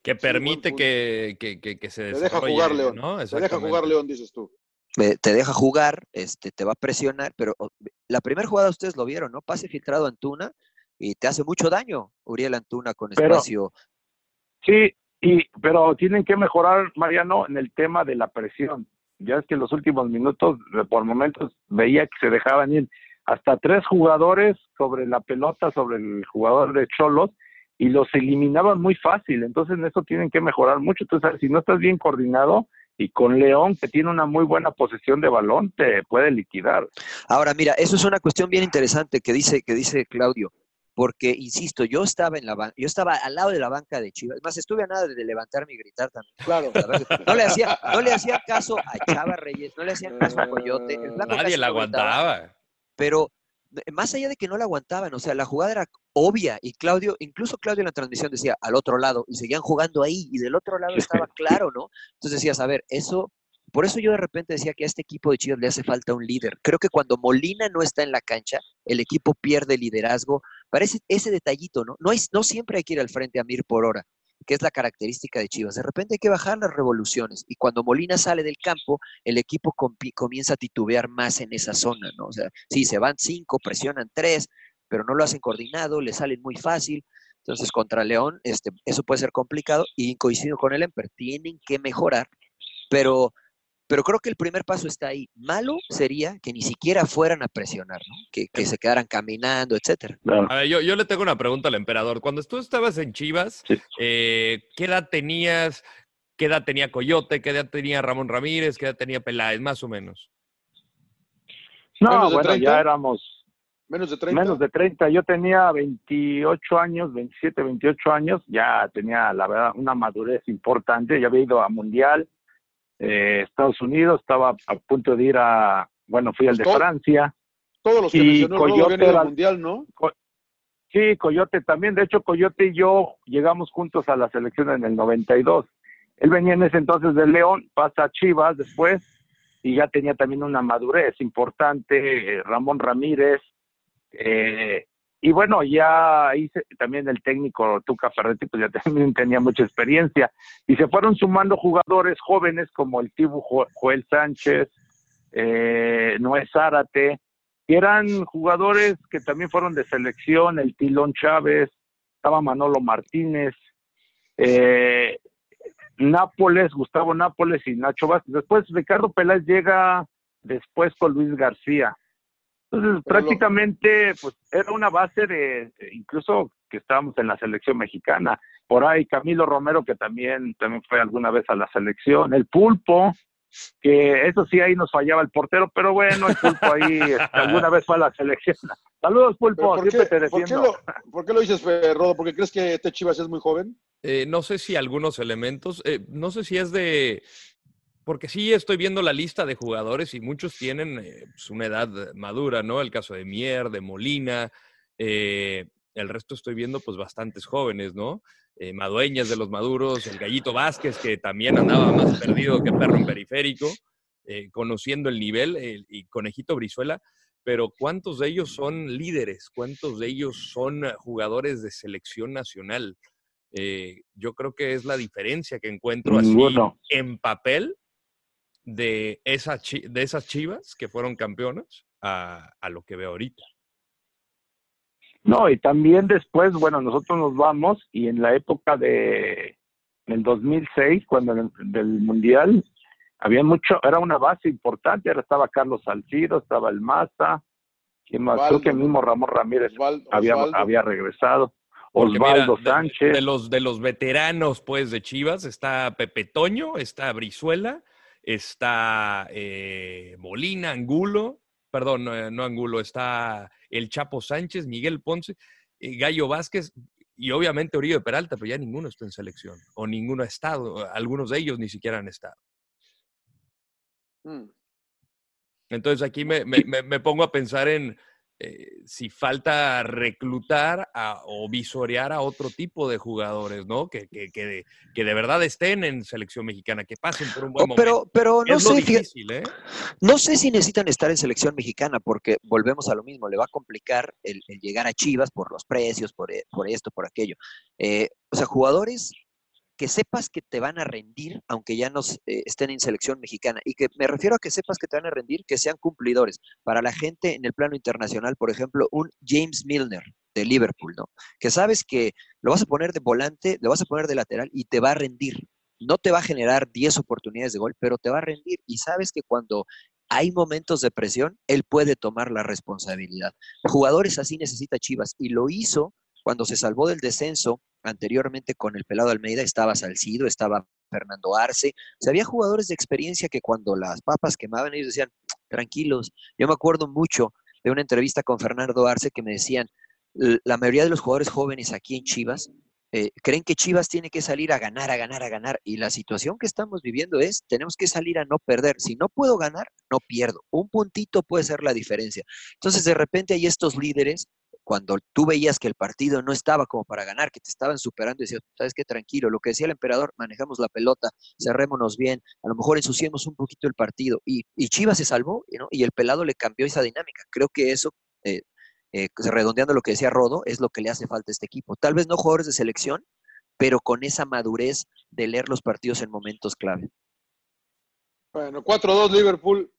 Que permite que, que, que, que se Te deja jugar León. ¿no? Te deja jugar León, dices tú. Eh, te deja jugar, este, te va a presionar, pero la primera jugada ustedes lo vieron, ¿no? Pase filtrado a Antuna y te hace mucho daño Uriel Antuna con Pero- espacio. Sí, y, pero tienen que mejorar, Mariano, en el tema de la presión. Ya es que en los últimos minutos, de- por momentos, veía que se dejaban ir hasta tres jugadores sobre la pelota, sobre el jugador de Cholos, y los eliminaban muy fácil. Entonces, en eso tienen que mejorar mucho. Entonces, si no estás bien coordinado, y con León, que tiene una muy buena posesión de balón, te puede liquidar. Ahora, mira, eso es una cuestión bien interesante que dice, que dice Claudio, porque, insisto, yo estaba en la ban- yo estaba al lado de la banca de Chivas, más estuve a nada de levantarme y gritar también. Claro. La verdad, No le hacía, no le hacía caso a Chava Reyes, no le hacían caso a Coyote, el Nadie la aguantaba. pero más allá de que no la aguantaban, o sea, la jugada era obvia y Claudio, incluso Claudio en la transmisión decía al otro lado y seguían jugando ahí y del otro lado estaba claro, ¿no? Entonces decías, a ver, eso, por eso yo de repente decía que a este equipo de Chivas le hace falta un líder. Creo que cuando Molina no está en la cancha, el equipo pierde liderazgo. Parece ese detallito, ¿no? No, hay, no siempre hay que ir al frente a mil por hora, que es la característica de Chivas. De repente hay que bajar las revoluciones y cuando Molina sale del campo, el equipo comienza a titubear más en esa zona, ¿no? O sea, sí, se van cinco, presionan tres, pero no lo hacen coordinado, le salen muy fácil. Entonces, contra León, este, eso puede ser complicado y coincido con el Emper, tienen que mejorar, pero, pero creo que el primer paso está ahí. Malo sería que ni siquiera fueran a presionar, ¿no? que, que se quedaran caminando, etcétera. A ver, yo, yo le tengo una pregunta al emperador. Cuando tú estabas en Chivas, eh, ¿qué edad tenías? ¿Qué edad tenía Coyote? ¿Qué edad tenía Ramón Ramírez? ¿Qué edad tenía Peláez? Más o menos. No, ¿Menos de bueno, 30? ya éramos, Menos de 30. Menos de 30. Yo tenía 28 años, 27, 28 años. Ya tenía, la verdad, una madurez importante. Ya había ido a Mundial, eh, Estados Unidos. Estaba a punto de ir a, bueno, fui al de Todo- Francia. Todos los que y Coyote al mundial, ¿no? Sí, Coyote también. De hecho, Coyote y yo llegamos juntos a la selección en el 92. Él venía en ese entonces de León, pasa a Chivas después y ya tenía también una madurez importante. eh, Ramón Ramírez. eh, y bueno, ya hice también el técnico Tuca Ferretti, pues ya también tenía mucha experiencia. Y se fueron sumando jugadores jóvenes como el Tibu Jo- Joel Sánchez, eh, Noé Zárate, que eran jugadores que también fueron de selección, el Tilón Chávez, estaba Manolo Martínez, eh, Nápoles, Gustavo Nápoles y Nacho Vázquez. Después Ricardo Peláez llega después con Luis García. Entonces, Pero lo- prácticamente, pues era una base de, incluso que estábamos en la selección mexicana. Por ahí Camilo Romero, que también, también fue alguna vez a la selección. El Pulpo, que eso sí, ahí nos fallaba el portero, pero bueno, el Pulpo ahí este, alguna vez fue a la selección. Saludos, Pulpo, ¿por, siempre qué, te por qué defiendo. lo, por qué lo dices, Fe- Rodo? ¿Porque crees que este Chivas es muy joven? Eh, no sé si algunos elementos, eh, no sé si es de, porque sí estoy viendo la lista de jugadores y muchos tienen eh, pues, una edad madura, ¿no? El caso de Mier, de Molina, eh, el resto estoy viendo pues bastantes jóvenes, ¿no? Eh, Madueñas de los Maduros, el Gallito Vázquez, que también andaba más perdido que perro en periférico, conociendo el nivel, y Conejito Brizuela, pero ¿cuántos de ellos son líderes? ¿Cuántos de ellos son jugadores de selección nacional? Eh, yo creo que es la diferencia que encuentro así en papel de, esa chi- de esas chivas que fueron campeonas a, a lo que veo ahorita. No, y también después, bueno, nosotros nos vamos y en la época de en el 2006, cuando en el- del Mundial, había mucho, era una base importante, era, estaba Carlos Salcido, estaba el Maza, ¿quién más? creo que Osvaldo, mismo Ramón Ramírez había, Osvaldo. había regresado, mira, Osvaldo de- Sánchez, De, los, de los veteranos, pues, de Chivas, está Pepe Toño, está Brizuela, está eh, Molina, Angulo, perdón, no, eh, no Angulo, está el Chapo Sánchez, Miguel Ponce, eh, Gallo Vázquez y obviamente Oribe Peralta, pero ya ninguno está en selección, o ninguno ha estado, algunos de ellos ni siquiera han estado. Mm. Entonces aquí me, me- me- me pongo a pensar en eh, si falta reclutar a- o visorear a otro tipo de jugadores, ¿no? Que, que, que de, que de verdad estén en selección mexicana, que pasen por un buen Oh, momento. pero, pero no es sé, difícil, ¿eh? No sé si necesitan estar en selección mexicana, porque volvemos a lo mismo, le va a complicar el, el llegar a Chivas por los precios, por, e- por esto, por aquello. Eh, o sea, jugadores que sepas que te van a rendir, aunque ya no eh, estén en selección mexicana. Y que me refiero a que sepas que te van a rendir, que sean cumplidores. Para la gente en el plano internacional, por ejemplo, un James Milner de Liverpool, ¿no? Que sabes que lo vas a poner de volante, lo vas a poner de lateral y te va a rendir. No te va a generar 10 oportunidades de gol, pero te va a rendir. Y sabes que cuando hay momentos de presión, él puede tomar la responsabilidad. Jugadores así necesita Chivas y lo hizo cuando se salvó del descenso anteriormente con el pelado Almeida, estaba Salcido, estaba Fernando Arce. O sea, había jugadores de experiencia que cuando las papas quemaban, ellos decían, tranquilos. Yo me acuerdo mucho de una entrevista con Fernando Arce que me decían, "L- la mayoría de los jugadores jóvenes aquí en Chivas eh, creen que Chivas tiene que salir a ganar, a ganar, a ganar. Y la situación que estamos viviendo es, tenemos que salir a no perder. Si no puedo ganar, no pierdo. Un puntito puede ser la diferencia. Entonces, de repente hay estos líderes, cuando tú veías que el partido no estaba como para ganar, que te estaban superando, y decías, sabes qué, tranquilo, lo que decía el emperador, manejamos la pelota, cerrémonos bien, a lo mejor ensuciemos un poquito el partido. Y, Chivas se salvó, ¿no? y el pelado le cambió esa dinámica. Creo que eso... eh, eh, redondeando lo que decía Rodo, es lo que le hace falta a este equipo. Tal vez no jugadores de selección, pero con esa madurez de leer los partidos en momentos clave. Bueno, 4-2 Liverpool.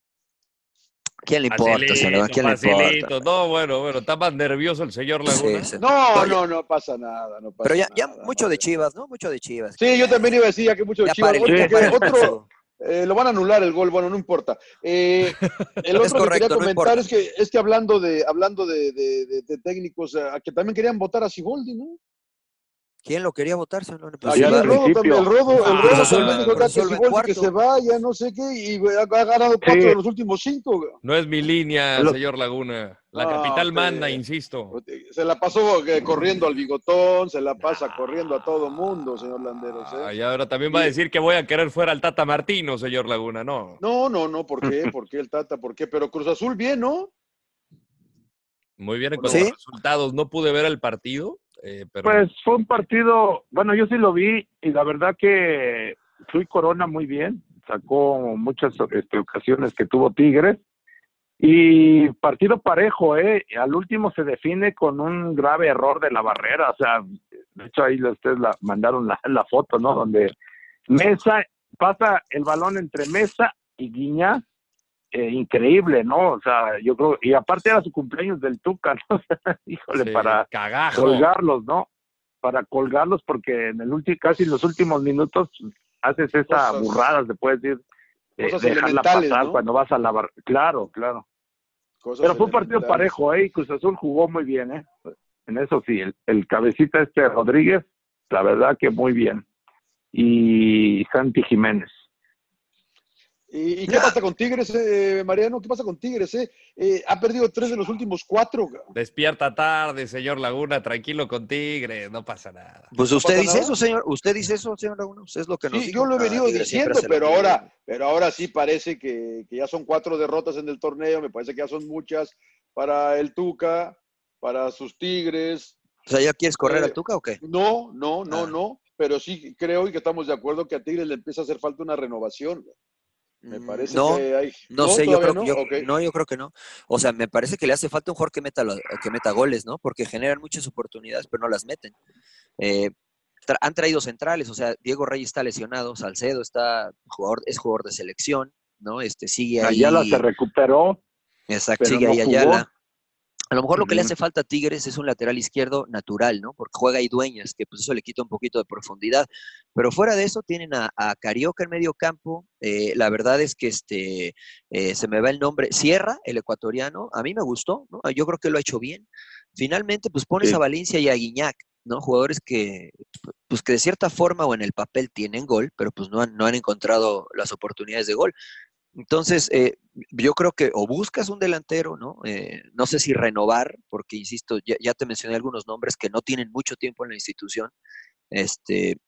¿Quién le importa, Facilito, Salvador? ¿Quién le importa? No, bueno, bueno, está más nervioso el señor Laguna. Sí, sí. No, no, no pasa nada. No pasa Pero ya, ya nada, mucho no de. Chivas, ¿no? Mucho de Chivas. Sí, yo también iba a decir ya que mucho de Chivas. Otro, eh, lo van a anular el gol, bueno, no importa. Eh, el otro Es que quería comentar es que es que hablando de hablando de, de- de- de técnicos, eh, que también querían votar a Siboldi, ¿no? ¿Quién lo quería votar, señor Laguna? Allá el Rodo también, el Rodo, el Ah, Rodo también dijo que si que se vaya, no sé qué, y ha, ha ganado cuatro Sí. de los últimos cinco. No es mi línea, Lo- señor Laguna. La Ah, capital manda, insisto. Se la pasó eh, corriendo al bigotón, se la pasa corriendo a todo mundo, señor Landeros. ¿eh? Ah, y ahora también va a decir que voy a querer fuera al Tata Martino, señor Laguna. No. No, no, no, ¿por qué? ¿Por qué el Tata? ¿Por qué? Pero Cruz Azul bien, ¿no? Muy bien en ¿Sí? cuanto a resultados. No pude ver el partido, eh, Pues fue un partido, bueno, yo sí lo vi y la verdad que Chuy Corona muy bien, sacó muchas este, ocasiones que tuvo Tigres y partido parejo, ¿eh? Al último se define con un grave error de la barrera, o sea, de hecho ahí ustedes la, mandaron la, la foto, ¿no? Donde Mesa pasa el balón entre Mesa y Guiña, eh, increíble, ¿no? O sea, yo creo, y aparte era su cumpleaños del Tuca, ¿no? O sea, híjole, Sí, para cagajo. colgarlos, ¿no? Para colgarlos porque en el último, casi en los últimos minutos haces esa Cosas- burrada, se puede decir, dejarla pasar ¿no? cuando vas a la bar- Claro, claro. Cosas Pero fue un partido parejo, ¿eh? Cruz Azul jugó muy bien, ¿eh? En eso sí, el, el cabecita este Rodríguez, la verdad que muy bien. Y Santi Jiménez. ¿Y, qué pasa con Tigres, eh, Mariano? ¿Qué pasa con Tigres? Eh? Eh, ha perdido tres de los últimos cuatro. despierta tarde, señor Laguna. Tranquilo con Tigres, no pasa nada. Pues usted dice nada. eso, señor. Usted dice eso, señor Laguna. Usted es lo que nos Sí, dijo. yo lo he Ah, venido diciendo, pero ahora, pero ahora sí parece que, que ya son cuatro derrotas en el torneo, me parece que ya son muchas para el Tuca, para sus Tigres. O sea, ¿ya quieres correr Eh, al Tuca o qué? No, no, no, Ah. no, pero sí creo y que estamos de acuerdo que a Tigres le empieza a hacer falta una renovación. Me parece Mm, no, que hay... No, sé, yo creo, que yo, no, yo creo que no. O sea, me parece que le hace falta un jugador que meta, lo- que meta goles, ¿no? Porque generan muchas oportunidades, pero no las meten. Eh, tra- han traído centrales, o sea, Diego Reyes está lesionado, Salcedo está jugador, es jugador de selección, ¿no? Este sigue ahí. Ayala se recuperó. Exacto, pero sigue no ahí jugó. Ayala. A lo mejor lo que le hace falta a Tigres es un lateral izquierdo natural, ¿no? Porque juega ahí dueñas, que pues eso le quita un poquito de profundidad. Pero fuera de eso, tienen a, a Carioca en medio campo. eh, la verdad es que este eh, se me va el nombre. Sierra, el ecuatoriano, a mí me gustó, ¿no? Yo creo que lo ha hecho bien. Finalmente, pues pones Sí. a Valencia y a Guiñac, ¿no? Jugadores que, pues que de cierta forma o en el papel tienen gol, pero pues no han, no han encontrado las oportunidades de gol. Entonces, eh, yo creo que o buscas un delantero, ¿no? Eh, no sé si renovar, porque insisto, ya, ya te mencioné algunos nombres que no tienen mucho tiempo en la institución. Este,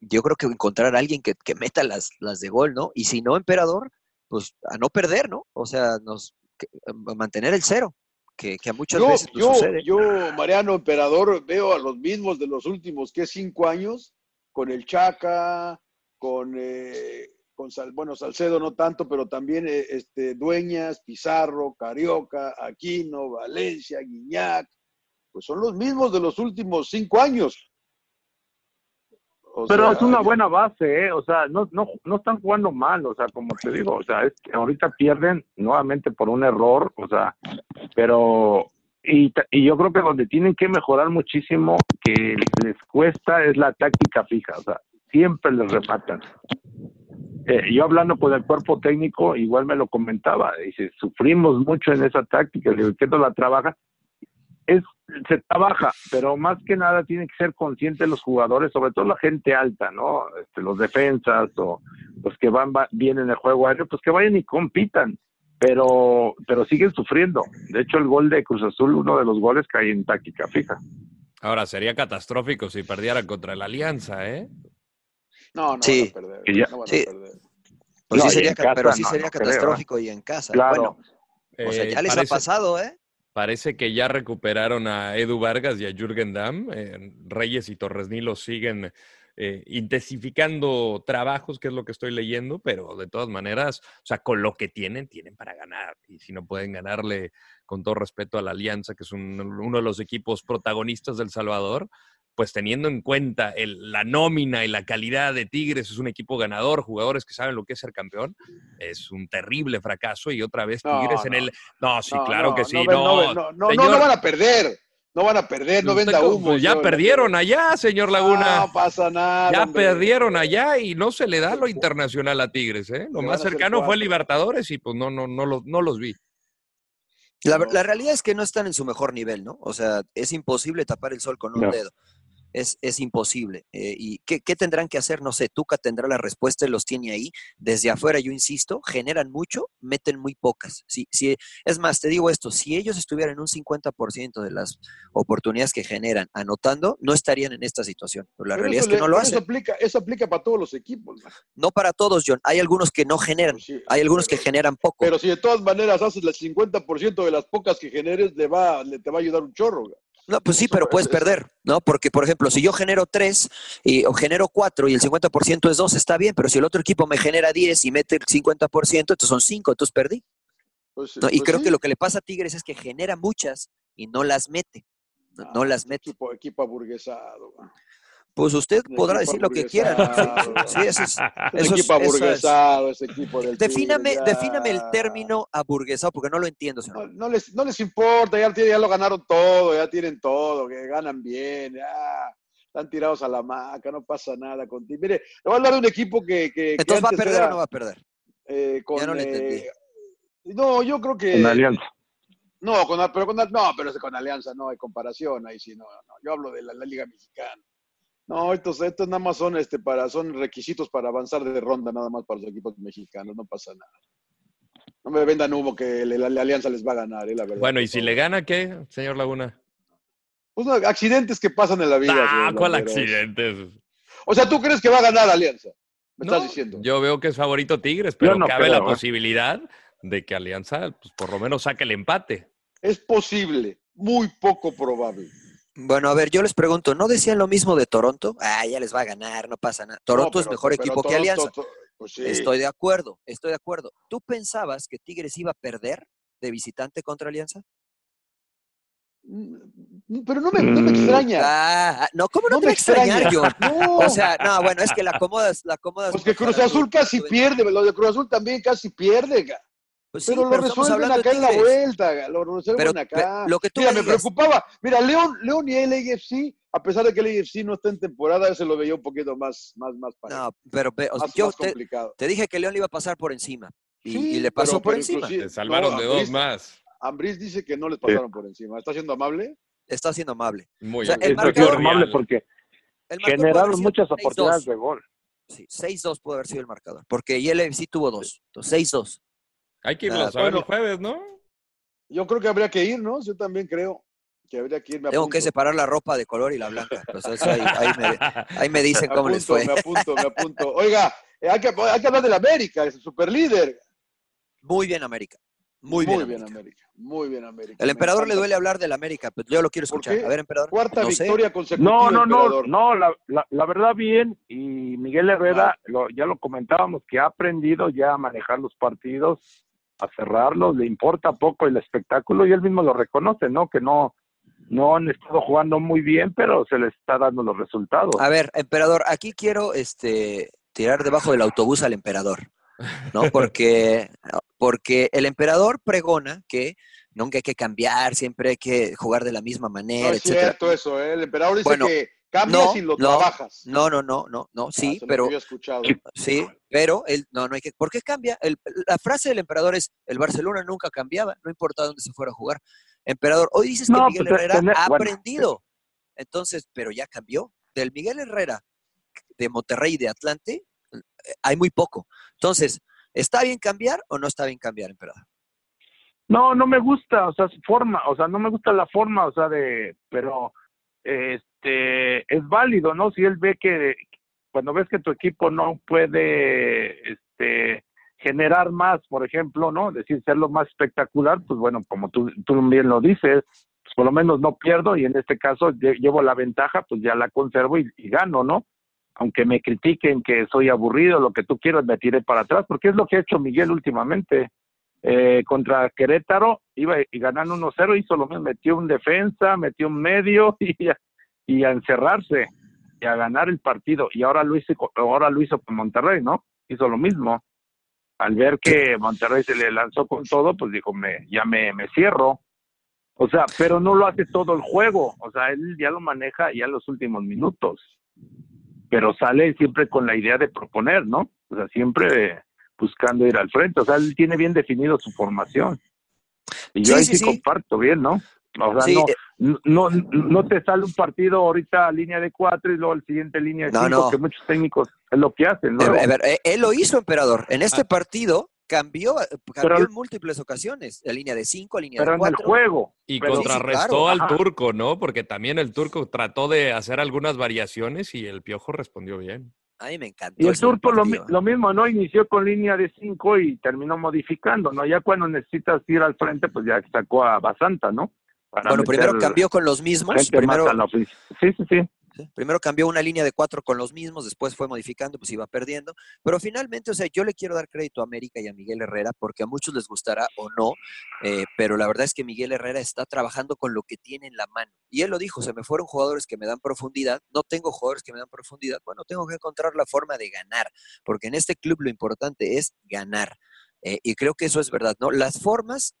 yo creo que encontrar a alguien que, que meta las, las de gol, ¿no? Y si no, emperador, pues a no perder, ¿no? O sea, nos, que- a mantener el cero, que, que a muchas Yo, veces pues, yo, sucede. yo, Mariano Emperador, veo a los mismos de los últimos, ¿qué? Cinco años, con el Chaca, con, eh, con Sal- bueno, Salcedo no tanto, pero también eh, este, Dueñas, Pizarro, Carioca, Aquino, Valencia, Guiñac, pues son los mismos de los últimos cinco años. O Pero sea, es una buena base, ¿eh? O sea, no, no, no están jugando mal, o sea, como te digo, o sea, es ahorita pierden nuevamente por un error, o sea, pero, y, y yo creo que donde tienen que mejorar muchísimo, que les cuesta, es la táctica fija, o sea, siempre les rematan. Eh, yo hablando con el cuerpo técnico, igual me lo comentaba, dice, sufrimos mucho en esa táctica, le ¿qué no la trabaja? es se trabaja, pero más que nada tienen que ser conscientes los jugadores, sobre todo la gente alta, ¿no? Este, los defensas o los que van va- bien en el juego aéreo, pues que vayan y compitan, pero pero siguen sufriendo. De hecho, el gol de Cruz Azul, uno de los goles cae en táctica fija. Ahora, sería catastrófico si perdieran contra la Alianza, ¿eh? No, no Sí. van a perder. Ya- no van a Sí. perder. Pues No, sí y sería, en ca- casa pero sí no, sería no creo, ¿eh? catastrófico y en casa. Claro. Bueno, o sea, Eh, ya les parece- ha pasado, ¿eh? Parece que ya recuperaron a Edu Vargas y a Jürgen Damm. Eh, Reyes y Torres Nilo siguen eh, intensificando trabajos, que es lo que estoy leyendo, pero de todas maneras, o sea, con lo que tienen, tienen para ganar. Y si no pueden ganarle, con todo respeto a la Alianza, que es un- uno de los equipos protagonistas del Salvador, pues teniendo en cuenta el- la nómina y la calidad de Tigres, es un equipo ganador, jugadores que saben lo que es ser campeón, es un terrible fracaso. Y otra vez No, Tigres en no. el... No, sí, No, claro no, que sí. no, No, no, señor. no van a perder. No van a perder, no venda humo. pues ya señor perdieron allá, señor Laguna. No pasa nada. ya hombre. perdieron allá y no se le da lo internacional a Tigres, ¿eh? Lo más cercano fue. Libertadores y pues no, no, no, los, no los vi. La, la realidad es que no están en su mejor nivel, ¿no? O sea, es imposible tapar el sol con un No. dedo. Es, es imposible. Eh, ¿Y qué, qué tendrán que hacer? No sé, Tuca tendrá la respuesta, él los tiene ahí. Desde afuera, yo insisto, generan mucho, meten muy pocas. Si, si, es más, te digo esto, si ellos estuvieran en un 50% de las oportunidades que generan anotando, no estarían en esta situación. Pero la Pero realidad es que le- no lo hacen. Eso aplica, eso aplica para todos los equipos. ¿no? No para todos, John. Hay algunos que no generan, hay algunos que generan poco. Pero si de todas maneras haces el 50% de las pocas que generes, le va, le, te va a ayudar un chorro. güey. No, pues sí, pero puedes perder, ¿no? Porque, por ejemplo, si yo genero 3 y, o genero 4 y el 50% es 2, está bien, pero si el otro equipo me genera 10 y mete el 50%, entonces son 5, entonces perdí. Pues, ¿no? Y pues creo sí, que lo que le pasa a Tigres es que genera muchas y no las mete. No, no las mete. Equipo, equipo aburguesado. Pues usted Un podrá decir lo que quiera. Sí, eso es. Es- equipo eso es- aburguesado, ese equipo del Defíname, defíname el término aburguesado, porque no lo entiendo, señor. No, no les, no les importa, ya, tienen- ya lo ganaron todo, ya tienen todo, que ganan bien, ya están tirados a la maca, no pasa nada contigo. Mire, le voy a hablar de un equipo que. que- que Entonces, ¿va a perder era, o no va a perder? eh, con, Ya no le eh, no, yo creo que. En Alianza. No, con, pero con, no, pero con Alianza no hay comparación, ahí sí, no, no. Yo hablo de la, la Liga Mexicana. No, estos, estos nada más son, este, para, son requisitos para avanzar de ronda, nada más para los equipos mexicanos, no pasa nada. No me vendan humo que la, la- la Alianza les va a ganar, eh, la verdad. Bueno, ¿y si le gana qué, señor Laguna? Pues no, accidentes que pasan en la vida. Ah, ¿cuál accidentes? O sea, ¿tú crees que va a ganar Alianza? Me No, estás diciendo. Yo veo que es favorito Tigres, pero no cabe creo, la ¿eh? posibilidad de que Alianza, pues, por lo menos saque el empate. Es posible, muy poco probable. Bueno, a ver, yo les pregunto, ¿no decían lo mismo de Toronto? Ah, ya les va a ganar, no pasa nada. Toronto No, es mejor pero equipo que Alianza. to- pues sí. Estoy de acuerdo, estoy de acuerdo. ¿Tú pensabas que Tigres iba a perder de visitante contra Alianza? Mm, Pero no me, no me Mm. extraña. Ah, ah, no, ¿cómo no, No te me va a extrañar, extraña. John? No. O sea, no, bueno, es que la acomodas, la acomodas. Pues que mucho Cruz Azul casi pierde, lo de Cruz Azul también casi pierde. Pues sí, pero lo pero estamos resuelven acá en la vuelta, lo resuelven Pero, acá. pe- lo que tú Mira, me digas- preocupaba. Mira, León, León y el AFC, a pesar de que el AFC no está en temporada, se lo veía un poquito más, más, más parejo, No, pero o sea, yo más te, complicado. te dije que León le iba a pasar por encima. Y, Sí, y le pasó pero- por pero encima. Se salvaron no, de dos Ambriz- más. Ambriz dice que no les pasaron por encima. ¿Está siendo amable? Está siendo amable. Muy O sea, bien. el marcador- porque generaron sido muchas 6-2. oportunidades de gol. Sí, 6-2 puede haber sido el marcador. Porque el sí tuvo dos. Entonces, 6-2. Hay que irnos Ah, a ver el bueno. jueves, ¿no? Yo creo que habría que ir, ¿no? Yo también creo que habría que ir. me Tengo apunto. que separar la ropa de color y la blanca. Entonces, eso ahí, ahí me, ahí me dicen Me cómo les apunto, fue. Me apunto, me apunto. Oiga, eh, hay que, hay que hablar del América, es el superlíder. Muy bien, América. Muy bien. Muy bien, América. América. Muy bien, América. El emperador le duele hablar del América, pero yo lo quiero ¿Por escuchar. A ver, emperador. Cuarta no sé. victoria consecutiva. No, no, no, no, la, la, la verdad bien, y Miguel Herrera, lo- ya lo comentábamos, que ha aprendido ya a manejar los partidos, a cerrarlos, le importa poco el espectáculo y él mismo lo reconoce, ¿no? Que no, no han estado jugando muy bien, pero se les está dando los resultados. A ver, emperador, aquí quiero este, tirar debajo del autobús al emperador, ¿no? Porque, porque el emperador pregona que nunca hay que cambiar, siempre hay que jugar de la misma No manera, es etcétera. cierto eso, ¿eh? El emperador dice Bueno, que cambias no, y lo no, trabajas. No, no, no, no, no, Ah, sí, pero escuchado. Sí, pero él, no, no hay que, ¿por qué cambia? El- la frase del emperador es, el Barcelona nunca cambiaba, no importa dónde se fuera a jugar. Emperador, hoy dices que No, Miguel pues, Herrera tener- ha bueno, aprendido. Entonces, pero ya cambió. Del Miguel Herrera de Monterrey y de Atlante, eh, hay muy poco. Entonces, ¿está bien cambiar o no está bien cambiar, emperador? No, no me gusta, o sea, su forma, o sea, no me gusta la forma, o sea, de, pero este es válido, ¿no? Si él ve que cuando ves que tu equipo no puede este generar más, por ejemplo, ¿no? Decir serlo más espectacular, pues bueno, como tú, tú bien lo dices, pues por lo menos no pierdo y en este caso lle- llevo la ventaja, pues ya la conservo y, gano, ¿no? Aunque me critiquen que soy aburrido, lo que tú quieras, me tiré para atrás, porque es lo que ha hecho Miguel últimamente eh, contra Querétaro, iba y ganando 1-0, hizo lo mismo, metió un defensa, metió un medio y a, y a encerrarse y a ganar el partido. Y ahora lo hizo, ahora lo hizo con Monterrey, ¿no? Hizo lo mismo. Al ver que Monterrey se le lanzó con todo, pues dijo, me, ya me, me cierro. O sea, pero no lo hace todo el juego. O sea, él ya lo maneja ya en los últimos minutos. Pero sale siempre con la idea de proponer, ¿no? O sea, siempre buscando ir al frente. O sea, él tiene bien definido su formación. Y yo Sí, ahí sí, comparto bien, ¿no? O sea, Sí, no, eh. No, no te sale un partido ahorita a línea de cuatro y luego al siguiente línea de No, cinco, no. que muchos técnicos es lo que hacen, ¿no? Eh, a ver, eh, él lo hizo, emperador. En este partido cambió, cambió Pero- en múltiples ocasiones. La línea de cinco, línea pero de en el cuatro. juego. Y Pero- contrarrestó claro, al ajá. turco, ¿no? Porque también el turco trató de hacer algunas variaciones y el piojo respondió bien. A mí me encantó. Y el turco lo, lo mismo, ¿no? Inició con línea de cinco y terminó modificando, ¿no? Ya cuando necesitas ir al frente, pues ya sacó a Basanta, ¿no? Bueno, primero cambió con los mismos. Primero. Sí, sí, sí. Primero cambió una línea de cuatro con los mismos, después fue modificando, pues iba perdiendo. Pero finalmente, o sea, yo le quiero dar crédito a América y a Miguel Herrera, porque a muchos les gustará o no, eh, pero la verdad es que Miguel Herrera está trabajando con lo que tiene en la mano. Y él lo dijo, se me fueron jugadores que me dan profundidad, no tengo jugadores que me dan profundidad, bueno, tengo que encontrar la forma de ganar, porque en este club lo importante es ganar. Eh, y creo que eso es verdad, ¿no? Las formas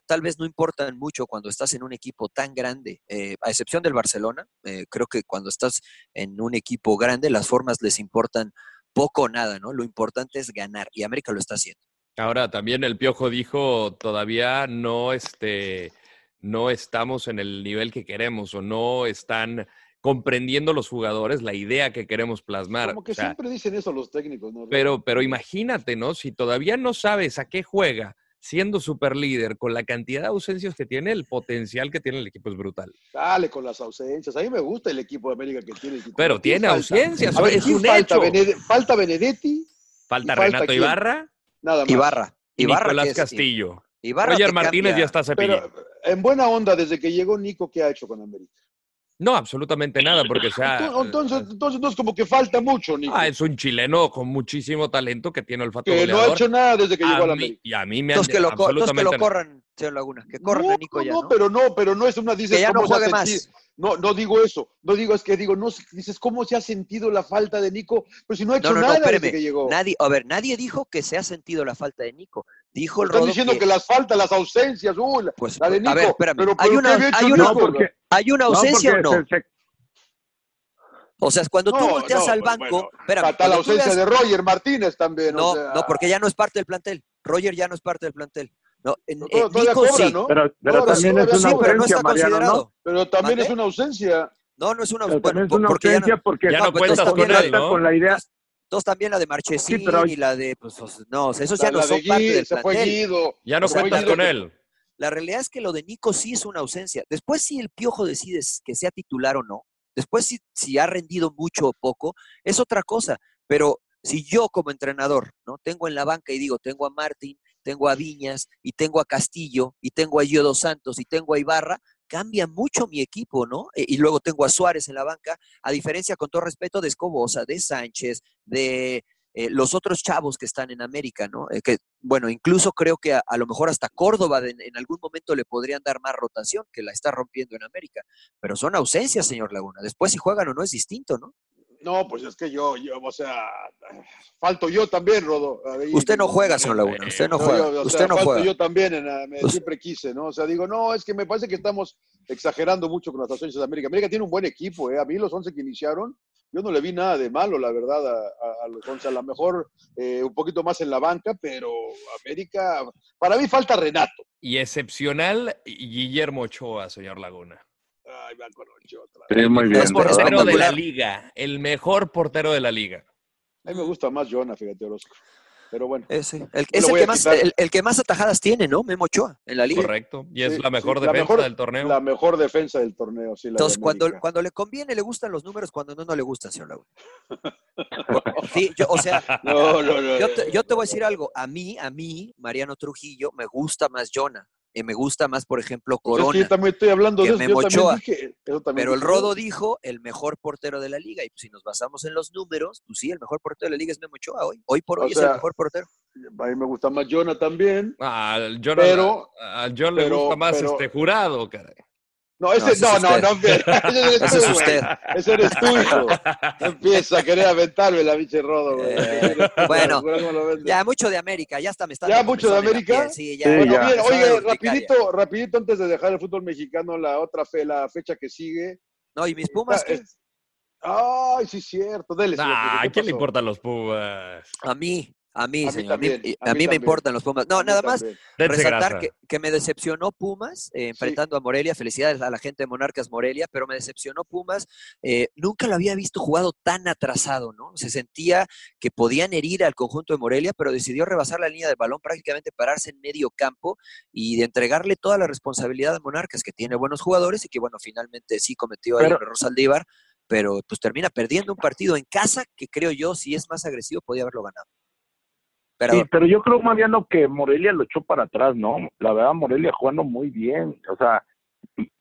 tal vez no importan mucho cuando estás en un equipo tan grande, eh, a excepción del Barcelona, eh, creo que cuando estás en un equipo grande las formas les importan poco o nada, ¿no? Lo importante es ganar y América lo está haciendo. Ahora, también el Piojo dijo, todavía no, este, no estamos en el nivel que queremos o no están comprendiendo los jugadores la idea que queremos plasmar. Como que O sea, siempre dicen eso los técnicos, ¿no? pero, pero imagínate, ¿no? Si todavía no sabes a qué juega, siendo super líder, con la cantidad de ausencias que tiene, el potencial que tiene el equipo es brutal. Dale con las ausencias. A mí me gusta el equipo de América que tiene. el titular. Pero ¿Quién tiene falta? ausencias, ver, es ¿quién un falta? hecho. Falta Benedetti. Falta ¿Y falta Renato? Ibarra Nada más. Ibarra. y Ibarra Nicolás es- Castillo. Ibarra Roger Martínez cambia. ya está cepillado. Pero en buena onda, desde que llegó Nico, ¿qué ha hecho con América? No, absolutamente nada, porque o sea, Entonces, entonces no es como que falta mucho, Nico. ah, es un chileno con muchísimo talento que tiene olfato que no goleador. ha hecho nada desde que llegó a la mí- América. Y a mí me han Entonces que lo, co- entonces que absolutamente lo corran, señor Laguna, que corran no, a Nico no, ya, no, ¿no? pero no, pero no es una dices Que ya no juegue más. sentido. No, no digo eso, no digo es que digo, no dices cómo se ha sentido la falta de Nico, pero si no ha hecho No, no, no, nada espéreme. desde que llegó. Nadie, a ver, nadie dijo que se ha sentido la falta de Nico. Dijo el Están Rodo diciendo que... las faltas, las ausencias, uy, la, Pues, la de Nico. a ver, espérame. Pero, hay una, ¿qué había hecho hay una, porque- ¿hay una No, ausencia o no? se- se- O sea, cuando tú No, volteas no, al pues, banco, bueno, espérame, Está la ausencia veas- de Roger Martínez también. No, o sea, no, porque ya no es parte del plantel. Roger ya no es parte del plantel. No, en- no, eh, todavía Nico cobra, sí. ¿no? Pero, pero Todavía también sí, es una sí, pero no ausencia, está Mariano, ¿no? considerado. Pero también es una ausencia. No, no es una Pero bueno, también es una porque ya no- ausencia porque Ya no pues, cuentas entonces con también él, la- ¿no? con la idea. Entonces también la de Marchesín Sí, pero- y la de, pues, no, esos La, ya no la son de parte del plantel. Guido. Ya no O sea, cuentas con él. La realidad es que lo de Nico sí es una ausencia. Después, si el Piojo decide que sea titular o no, después si, si ha rendido mucho o poco, es otra cosa. Pero si yo como entrenador, ¿no? Tengo en la banca y digo, tengo a Martín, tengo a Viñas, y tengo a Castillo, y tengo a Yodo Santos, y tengo a Ibarra, cambia mucho mi equipo, ¿no? E- Y luego tengo a Suárez en la banca, a diferencia, con todo respeto, de Escobosa, de Sánchez, de eh, los otros chavos que están en América, ¿no? Eh, que, bueno, incluso creo que a, lo mejor hasta Córdoba en algún momento le podrían dar más rotación, que la está rompiendo en América. Pero son ausencias, señor Laguna. Después si juegan o no es distinto, ¿no? No, pues es que yo, yo, o sea, falto yo también, Rodo. Ahí- Usted no juega, señor Laguna. Usted no No, juega. yo, o Usted sea, no falto juega. yo también, en me- siempre quise, ¿no? O sea, digo, no, es que me parece que estamos exagerando mucho con las ausencias de América. América tiene un buen equipo, ¿eh? A mí los 11 que iniciaron, yo no le vi nada de malo, la verdad, a, a- a los 11. A lo mejor eh, un poquito más en la banca, pero América, para mí falta Renato. Y excepcional Guillermo Ochoa, señor Laguna. Ay, va con Ochoa otra vez. Sí, muy bien. Es por- ¿verdad? Portero de la liga, el mejor portero de la liga. A mí me gusta más Jonah, fíjate, Orozco. Pero bueno. El, es el que, más, el, el que más atajadas tiene, ¿no? Memo Ochoa, en la liga. Correcto. Y es Sí, la mejor sí, la defensa mejor- del torneo. La mejor defensa del torneo, sí. La Entonces, cuando, le conviene, le gustan los números, cuando no, no le gustan, señor Laguna. Sí, yo, o sea, No, no, no. yo te, yo te voy a decir algo. A mí, a mí, Mariano Trujillo, me gusta más Jonah. Y me gusta más, por ejemplo, Pues es que Corona. yo también estoy hablando de que eso. Yo Memo también Ochoa. dije. eso también Pero el dije. Rodo dijo el mejor portero de la liga. Y pues, si nos basamos en los números, pues sí, el mejor portero de la liga es Memo Ochoa hoy. Hoy por O hoy es sea, el mejor portero. A mí me gusta más Jonah también. Ah, Al John, Pero- al John le pero- gusta más pero- este jurado, caray. No, ese, ese es no, no, usted. no, ese eres tú, Ese es güey. usted. Ese eres tú, hijo. Empieza a querer aventarme la biche Rodo, güey. Eh, bueno. Ya, mucho de América, ya está, me está ¿Ya mucho de América? Sí, ya. Sí, Bueno, ya. bien, oye, rapidito, rapidito antes de dejar el fútbol mexicano, la otra fe, la fecha que sigue. No, y mis Pumas, ¿qué? Es- Ay, sí, cierto. Dele, Ah, ¿qué ¿a quién le importan los Pumas? A mí, A mí, A mí señor. a mí- también, a a mí, mí me importan los Pumas. No, nada más resaltar que, que me decepcionó Pumas eh, enfrentando a Morelia. Felicidades a la gente de Monarcas Morelia, pero me decepcionó Pumas. eh, nunca lo había visto jugado tan atrasado, ¿no? Se sentía que podían herir al conjunto de Morelia, pero decidió rebasar la línea del balón, prácticamente pararse en medio campo y de entregarle toda la responsabilidad a Monarcas, que tiene buenos jugadores y que, bueno, finalmente sí cometió un error Saldívar, pero pues termina perdiendo un partido en casa que creo yo, si es más agresivo, podía haberlo ganado. Pero, Sí, pero yo creo, Mariano, que Morelia lo echó para atrás, ¿no? La verdad, Morelia jugando muy bien. O sea,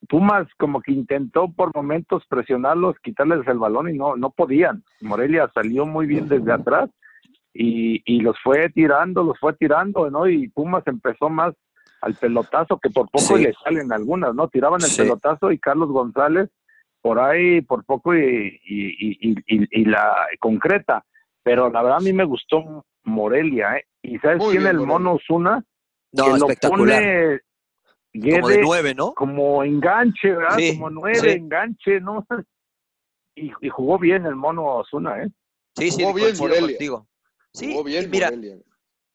Pumas como que intentó por momentos presionarlos, quitarles el balón y no, no podían. Morelia salió muy bien desde atrás y, y los fue tirando, los fue tirando, ¿no? Y Pumas empezó más al pelotazo, que por poco Sí. le salen algunas, ¿no? Tiraban el Sí. pelotazo y Carlos González por ahí por poco y, y, y, y, y la concreta. Pero la verdad a mí me gustó Morelia, ¿eh? ¿Y sabes Muy quién bien, el Morelia. mono Osuna? no, que lo espectacular. pone Como de nueve, ¿no? como enganche, ¿verdad? Sí, como nueve, sí. enganche, ¿no? Y, y jugó bien el mono Osuna, ¿eh? Sí, sí, Jugó bien Morelia. contigo. Sí, Jugó bien y mira, Morelia.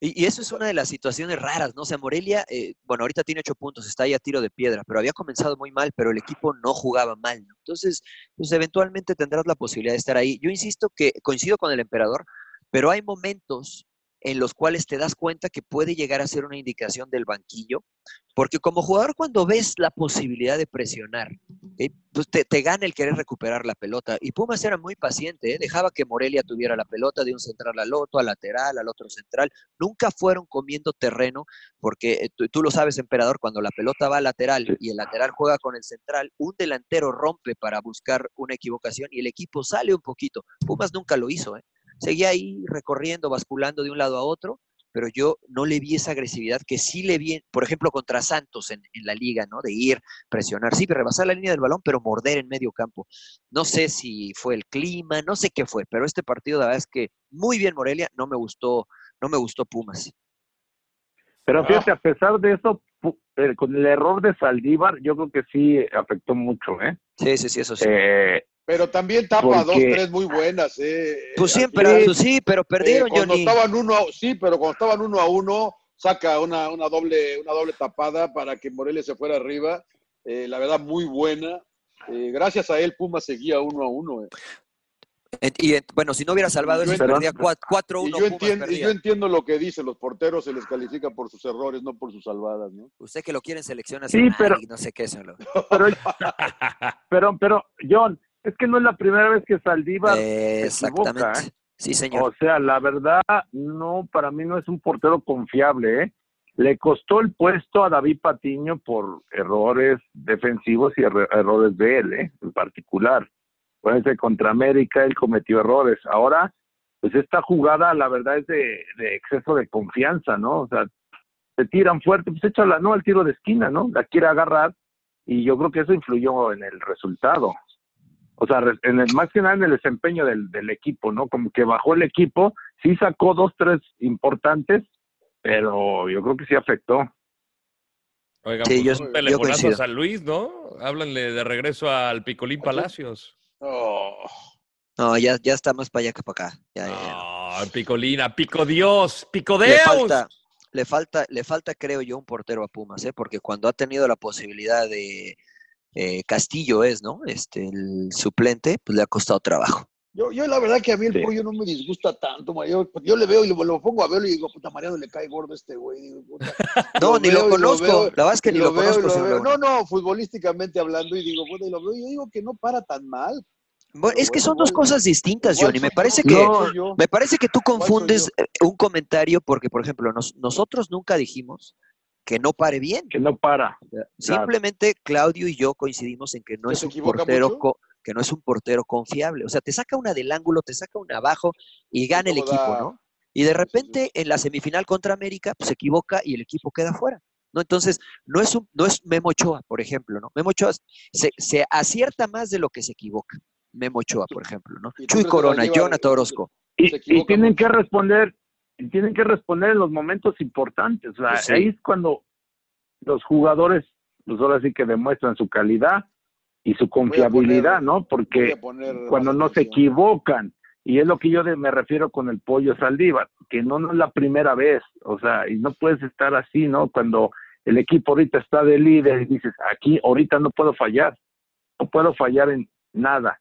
Y, y eso es una de las situaciones raras, ¿no? O sea, Morelia, eh, bueno, ahorita tiene ocho puntos, está ahí a tiro de piedra, pero había comenzado muy mal, pero el equipo no jugaba mal, ¿no? Entonces, pues eventualmente tendrás la posibilidad de estar ahí. Yo insisto que coincido con el emperador, pero hay momentos en los cuales te das cuenta que puede llegar a ser una indicación del banquillo, porque como jugador cuando ves la posibilidad de presionar, pues te, te gana el querer recuperar la pelota. Y Pumas era muy paciente, ¿eh? dejaba que Morelia tuviera la pelota de un central al otro, al lateral, al otro central. Nunca fueron comiendo terreno, porque eh, tú, tú lo sabes, emperador, cuando la pelota va al lateral y el lateral juega con el central, un delantero rompe para buscar una equivocación y el equipo sale un poquito. Pumas nunca lo hizo, ¿eh? Seguía ahí recorriendo, basculando de un lado a otro, pero yo no le vi esa agresividad que sí le vi, por ejemplo, contra Santos en, en la liga, ¿no? De ir, presionar, sí, rebasar la línea del balón, pero morder en medio campo. No sé si fue el clima, no sé qué fue, pero este partido, la verdad es que muy bien Morelia, no me gustó, no me gustó Pumas. Pero Ah. fíjate, a pesar de eso, pu- eh, con el error de Saldívar, yo creo que sí afectó mucho, ¿eh? Sí, sí, sí, eso sí. Eh, Pero también tapa Porque- dos, tres muy buenas. Eh. pues siempre, final, pues sí, pero perdieron, eh, cuando Johnny. estaban uno a, sí, pero cuando estaban uno a uno, saca una, una doble, una doble tapada para que Morelia se fuera arriba. Eh, la verdad, muy buena. Eh, gracias a él, Puma seguía uno a uno. eh. Y bueno, si no hubiera salvado eso, perdía cua- 4-1. Y yo, entiendo, y yo entiendo lo que dicen los porteros, se les califica por sus errores, no por sus salvadas, ¿no? Usted que lo quiere en selección Sí, pero- y no sé qué, señor. pero, pero, pero, John, es que no es la primera vez que Saldívar Eh, se equivoca. ¿eh? Sí, señor. O sea, la verdad, no, para mí no es un portero confiable, ¿eh? Le costó el puesto a David Patiño por errores defensivos y erro- errores de él, ¿eh? En particular. Acuérdense, contra América él cometió errores. Ahora, pues esta jugada, la verdad, es de, de exceso de confianza, ¿no? O sea, te tiran fuerte, pues échala, ¿no? Al tiro de esquina, ¿no? La quiere agarrar y yo creo que eso influyó en el resultado. O sea, en el, más que nada en el desempeño del, del equipo, ¿no? Como que bajó el equipo, sí sacó dos, tres importantes, pero yo creo que sí afectó. Oigan, Sí, pues yo- un yo telefonazo a. San Luis, ¿no? Háblanle de regreso al Picolín Palacios. Oh, No, ya, ya está más para allá que para acá. Ya, ya, ya. Ah, Picolín, a Pico Dios, Pico Le Deus. falta, le falta, le falta, creo yo, un portero a Pumas, ¿eh? Porque cuando ha tenido la posibilidad de eh, Castillo es, ¿no? Este, el suplente, pues le ha costado trabajo. Yo, yo la verdad que a mí el Sí. pollo no me disgusta tanto, ma. yo, yo le veo y lo, lo pongo a verlo y digo, puta, Mariano le cae gordo a este güey. Digo, puta. No, ni lo conozco. veo, la verdad es que ni lo, veo conozco. lo veo. No, no, futbolísticamente hablando y digo, puta, y lo veo y yo digo que no para tan mal. Bueno, es que son dos cosas distintas, Johnny. Me parece yo, que, me parece que tú confundes eh, un comentario porque, por ejemplo, nos- nosotros nunca dijimos que no pare bien. Que no para. Simplemente Claudio y yo coincidimos en que no ¿Que es un portero que no es un portero confiable. O sea, te saca una del ángulo, te saca una abajo y gana el equipo, da- ¿no? Y de repente en la semifinal contra América pues, se equivoca y el equipo queda fuera. ¿no? Entonces, no es, un, no es Memo Ochoa, por ejemplo, ¿no? Memo Ochoa se, se acierta más de lo que se equivoca. Memo Ochoa, por ejemplo, ¿no? ¿Y tú Chuy Corona, Jonathan Orozco. Y, Se y tienen que responder, tienen que responder en los momentos importantes. O sea, sí. ahí es cuando los jugadores, pues ahora sí que demuestran su calidad y su confiabilidad, poner- ¿no? Porque cuando no se equivocan Y es lo que yo de- me refiero con el pollo Saldívar, que no, no es la primera vez, o sea, y no puedes estar así, ¿no? Cuando el equipo ahorita está de líder y dices, aquí ahorita no puedo fallar, no puedo fallar en nada.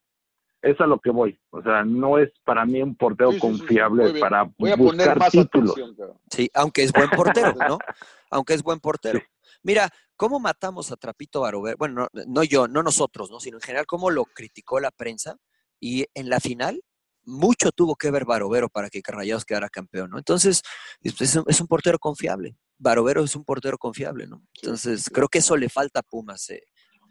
Es a lo que voy, o sea, no es para mí un portero Sí, sí, sí, sí, confiable para Voy a poner buscar más títulos. atención. Sí, aunque es buen portero, ¿no? Aunque es buen portero. Mira, ¿cómo matamos a Trapito Barovero? Bueno, no, no yo, no nosotros, ¿no? Sino en general, cómo lo criticó la prensa. Y en la final, mucho tuvo que ver Barovero para que Rayados quedara campeón, ¿no? Entonces, es, es un, es un portero confiable. Barovero es un portero confiable, ¿no? Entonces, creo que eso le falta a Pumas. eh.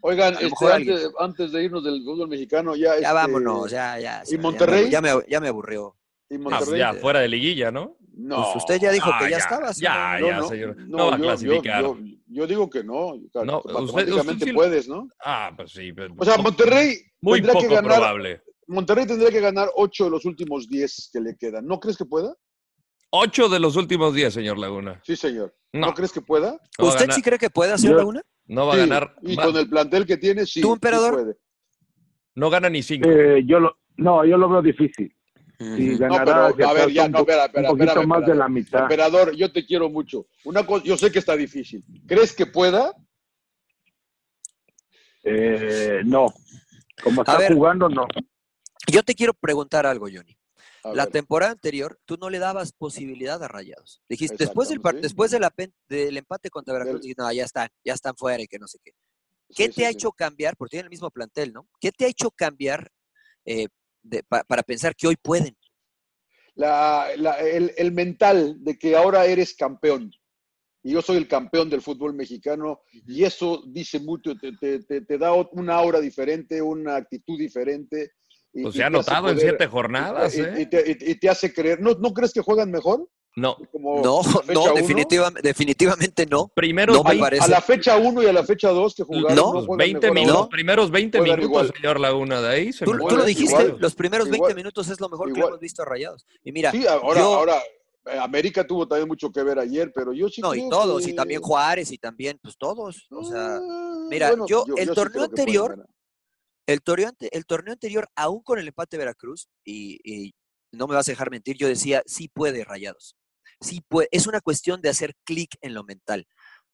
Oigan, A este, antes, antes de irnos del fútbol mexicano, ya. Ya este, vámonos, ya, ya. ¿Y Monterrey? Ya me, ya me aburrió. ¿Y Ah, Monterrey? ya, fuera de liguilla, ¿no? No. Pues usted ya dijo Ah, que ya, ya, estaba. ya, señor. ya, no, señor. no, No va a yo- yo- clasificar. Yo, yo digo que no. claro, No, usted- automáticamente usted sí- puedes, ¿no? Ah, pues sí. pero- O sea, Monterrey Muy tendría poco que ganar. probable. Monterrey tendría que ganar 8 de los últimos 10 que le quedan. ¿No crees que pueda? Ocho de los últimos días, señor Laguna. Sí, señor. No. ¿No, crees que pueda? No a ¿Usted sí cree que puede hacer Yo- Laguna? No va a ganar. Y con el plantel que tiene, sí. ¿Tú, sí emperador? puede. No gana ni cinco. Eh, yo lo, no, yo lo veo difícil. Y. No, ganará pero, a ver, ya, un, no, espera, espera, un poquito espérame, más de emperador. la mitad. Emperador, yo te quiero mucho. Una cosa, yo sé que está difícil. ¿Crees que pueda? Eh, no, como está ver. jugando, no. Yo te quiero preguntar algo, Johnny. La temporada anterior, tú no le dabas posibilidad a Rayados. Dijiste, después del, sí. después del, del empate contra Veracruz, dijiste, no, ya están, ya están fuera y que no sé qué. ¿Qué Sí, te sí, ha hecho cambiar? Porque tienen el mismo plantel, ¿no? ¿Qué te ha hecho cambiar eh, de- pa- para pensar que hoy pueden? La- la- el, el mental de que ahora eres campeón. Y yo soy el campeón del fútbol mexicano. Y eso dice mucho, te, te- te- te da una aura diferente, una actitud diferente. Y, Pues y se ha te hace notado en siete jornadas, y- ¿eh? y te, y- y te hace creer. ¿No, ¿No crees que juegan mejor? No. Como No, no, definitiva- definitivamente no. Primeros No me 20, parece. A la fecha 1 y a la fecha 2 que jugaron. No, no juegan 20 mejor minutos, ahora. primeros 20 Juegan minutos, igual. señor Laguna, de ahí se Tú, lo dijiste, igual. los primeros 20 Igual. minutos es lo mejor que hemos visto a Rayados. Y mira, Sí, ahora, yo- ahora eh, América tuvo también mucho que ver ayer, pero yo sí no, y todos, que- y también Juárez, y también, pues todos. O sea, Ah, mira, bueno, yo, yo- el yo torneo anterior. El torneo, el torneo anterior, aún con el empate de Veracruz, y, y no me vas a dejar mentir, yo decía, sí puede Rayados. Sí puede. Es una cuestión de hacer clic en lo mental.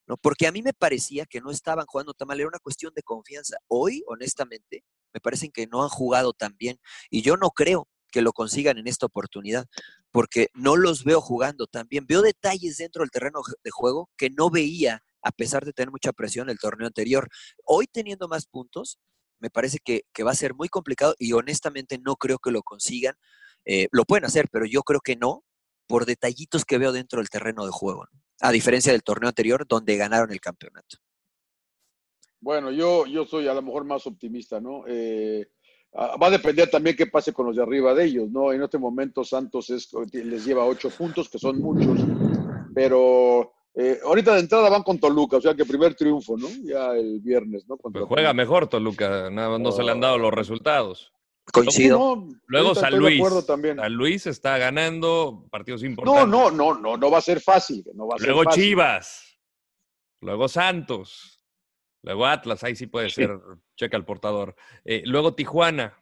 ¿no? Porque a mí me parecía que no estaban jugando tan mal, era una cuestión de confianza. Hoy, honestamente, me parecen que no han jugado tan bien. Y yo no creo que lo consigan en esta oportunidad, porque no los veo jugando tan bien. Veo detalles dentro del terreno de juego que no veía a pesar de tener mucha presión el torneo anterior. Hoy teniendo más puntos, me parece que, que va a ser muy complicado y honestamente no creo que lo consigan. Eh, lo pueden hacer, pero yo creo que no, por detallitos que veo dentro del terreno de juego, a diferencia del torneo anterior donde ganaron el campeonato. Bueno, yo, yo soy a lo mejor más optimista, ¿no? Eh, ah, va a depender también qué pase con los de arriba de ellos, ¿no? En este momento Santos es, les lleva ocho puntos, que son muchos, pero eh, ahorita de entrada van con Toluca, o sea que primer triunfo, ¿no? Ya el viernes, ¿no? Pues juega Toluca. mejor Toluca, nada más no se le han dado los resultados. Coincido. No, Luego San Luis. también. San Luis está ganando partidos No, importantes. no, no, no, no va a ser fácil. No va a ser Luego fácil. Chivas. Luego Santos. Luego Atlas, ahí sí puede ser, checa el portador. Eh, luego Tijuana.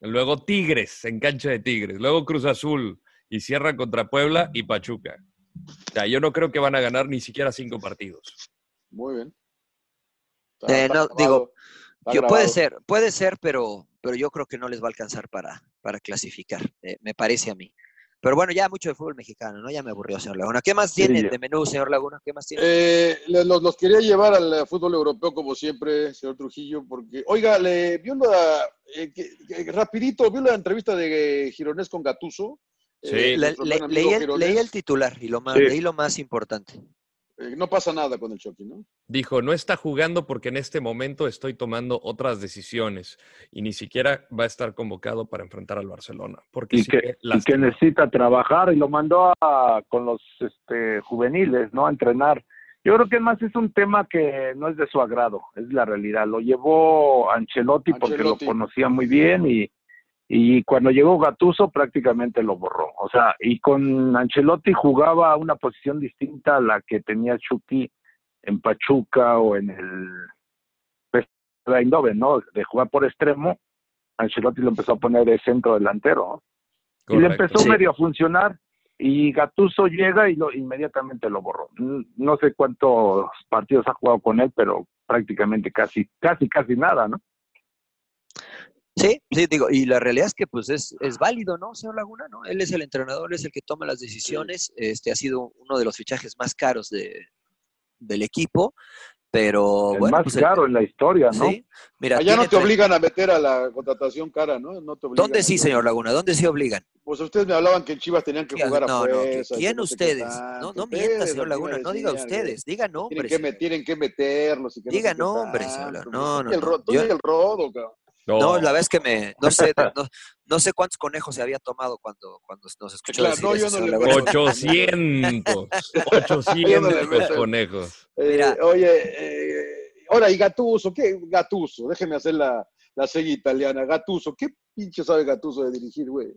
Luego Tigres, en cancha de Tigres. Luego Cruz Azul. Y cierran contra Puebla y Pachuca. O sea, yo no creo que van a ganar ni siquiera cinco partidos. Muy bien. Eh, no, digo, yo, puede ser, puede ser, pero, pero yo creo que no les va a alcanzar para, para clasificar, eh, me parece a mí. Pero bueno, ya mucho de fútbol mexicano, ¿no? Ya me aburrió, señor Laguna. ¿Qué más tiene de menú, señor Laguna? ¿Qué más tiene? Eh, los, los quería llevar al eh, fútbol europeo como siempre, señor Trujillo, porque, oiga, le vio la, eh, que- que- rapidito, vio la entrevista de Gironés con Gatuso. Le- le- amigo leí, el, leí el titular y lo más, Sí. leí lo más importante. Eh, no pasa nada con el Chucky, ¿no? Dijo, no está jugando porque en este momento estoy tomando otras decisiones y ni siquiera va a estar convocado para enfrentar al Barcelona. Porque y que, y que lastimado. necesita trabajar y lo mandó a, con los este, juveniles, ¿no? A entrenar. Yo creo que más es un tema que no es de su agrado, es la realidad. Lo llevó Ancelotti, porque lo conocía muy bien y, y cuando llegó Gatuso prácticamente lo borró. O sea, y con Ancelotti jugaba una posición distinta a la que tenía Chucky en Pachuca o en el pues, Eindhoven, ¿no? De jugar por extremo, Ancelotti lo empezó a poner de centro delantero. Y le empezó Sí. medio a funcionar y Gatuso llega y lo inmediatamente lo borró. No sé cuántos partidos ha jugado con él, pero prácticamente casi, casi, casi nada, ¿no? Sí, sí, digo, y la realidad es que pues es, es válido, ¿no, señor Laguna? ¿no? Él es el entrenador, es el que toma las decisiones, este ha sido uno de los fichajes más caros de, del equipo, pero el bueno, más pues el- caro en la historia, ¿no? sí, mira, Allá no te obligan a meter a la contratación cara, ¿no? no te obligan ¿Dónde sí, señor Laguna? ¿Dónde sí obligan? Pues ustedes me hablaban que en Chivas tenían que jugar a no, no, fuerza. ¿quién no ustedes? No, tanto. no Ustedes, mienta, señor Laguna, no diga ustedes, diga Tienen nombres. que, me- tienen que meterlos. Y que no Diga qué nombres, señor. No, Tú no, y el no. ro- tú Yo- y el rodo, cabrón. No, No, la verdad es que me, no sé, no, no sé cuántos conejos se había tomado cuando, cuando nos escuchó Claro, decir no, eso, yo no señor le Laguna. meto. 800. Yo no le 800 meto. conejos. Eh, Mira. oye, eh, ahora, ¿y Gatuso? ¿Qué Gatuso? Déjeme hacer la, la serie italiana. Gatuso, ¿qué pinche sabe Gatuso de dirigir, güey?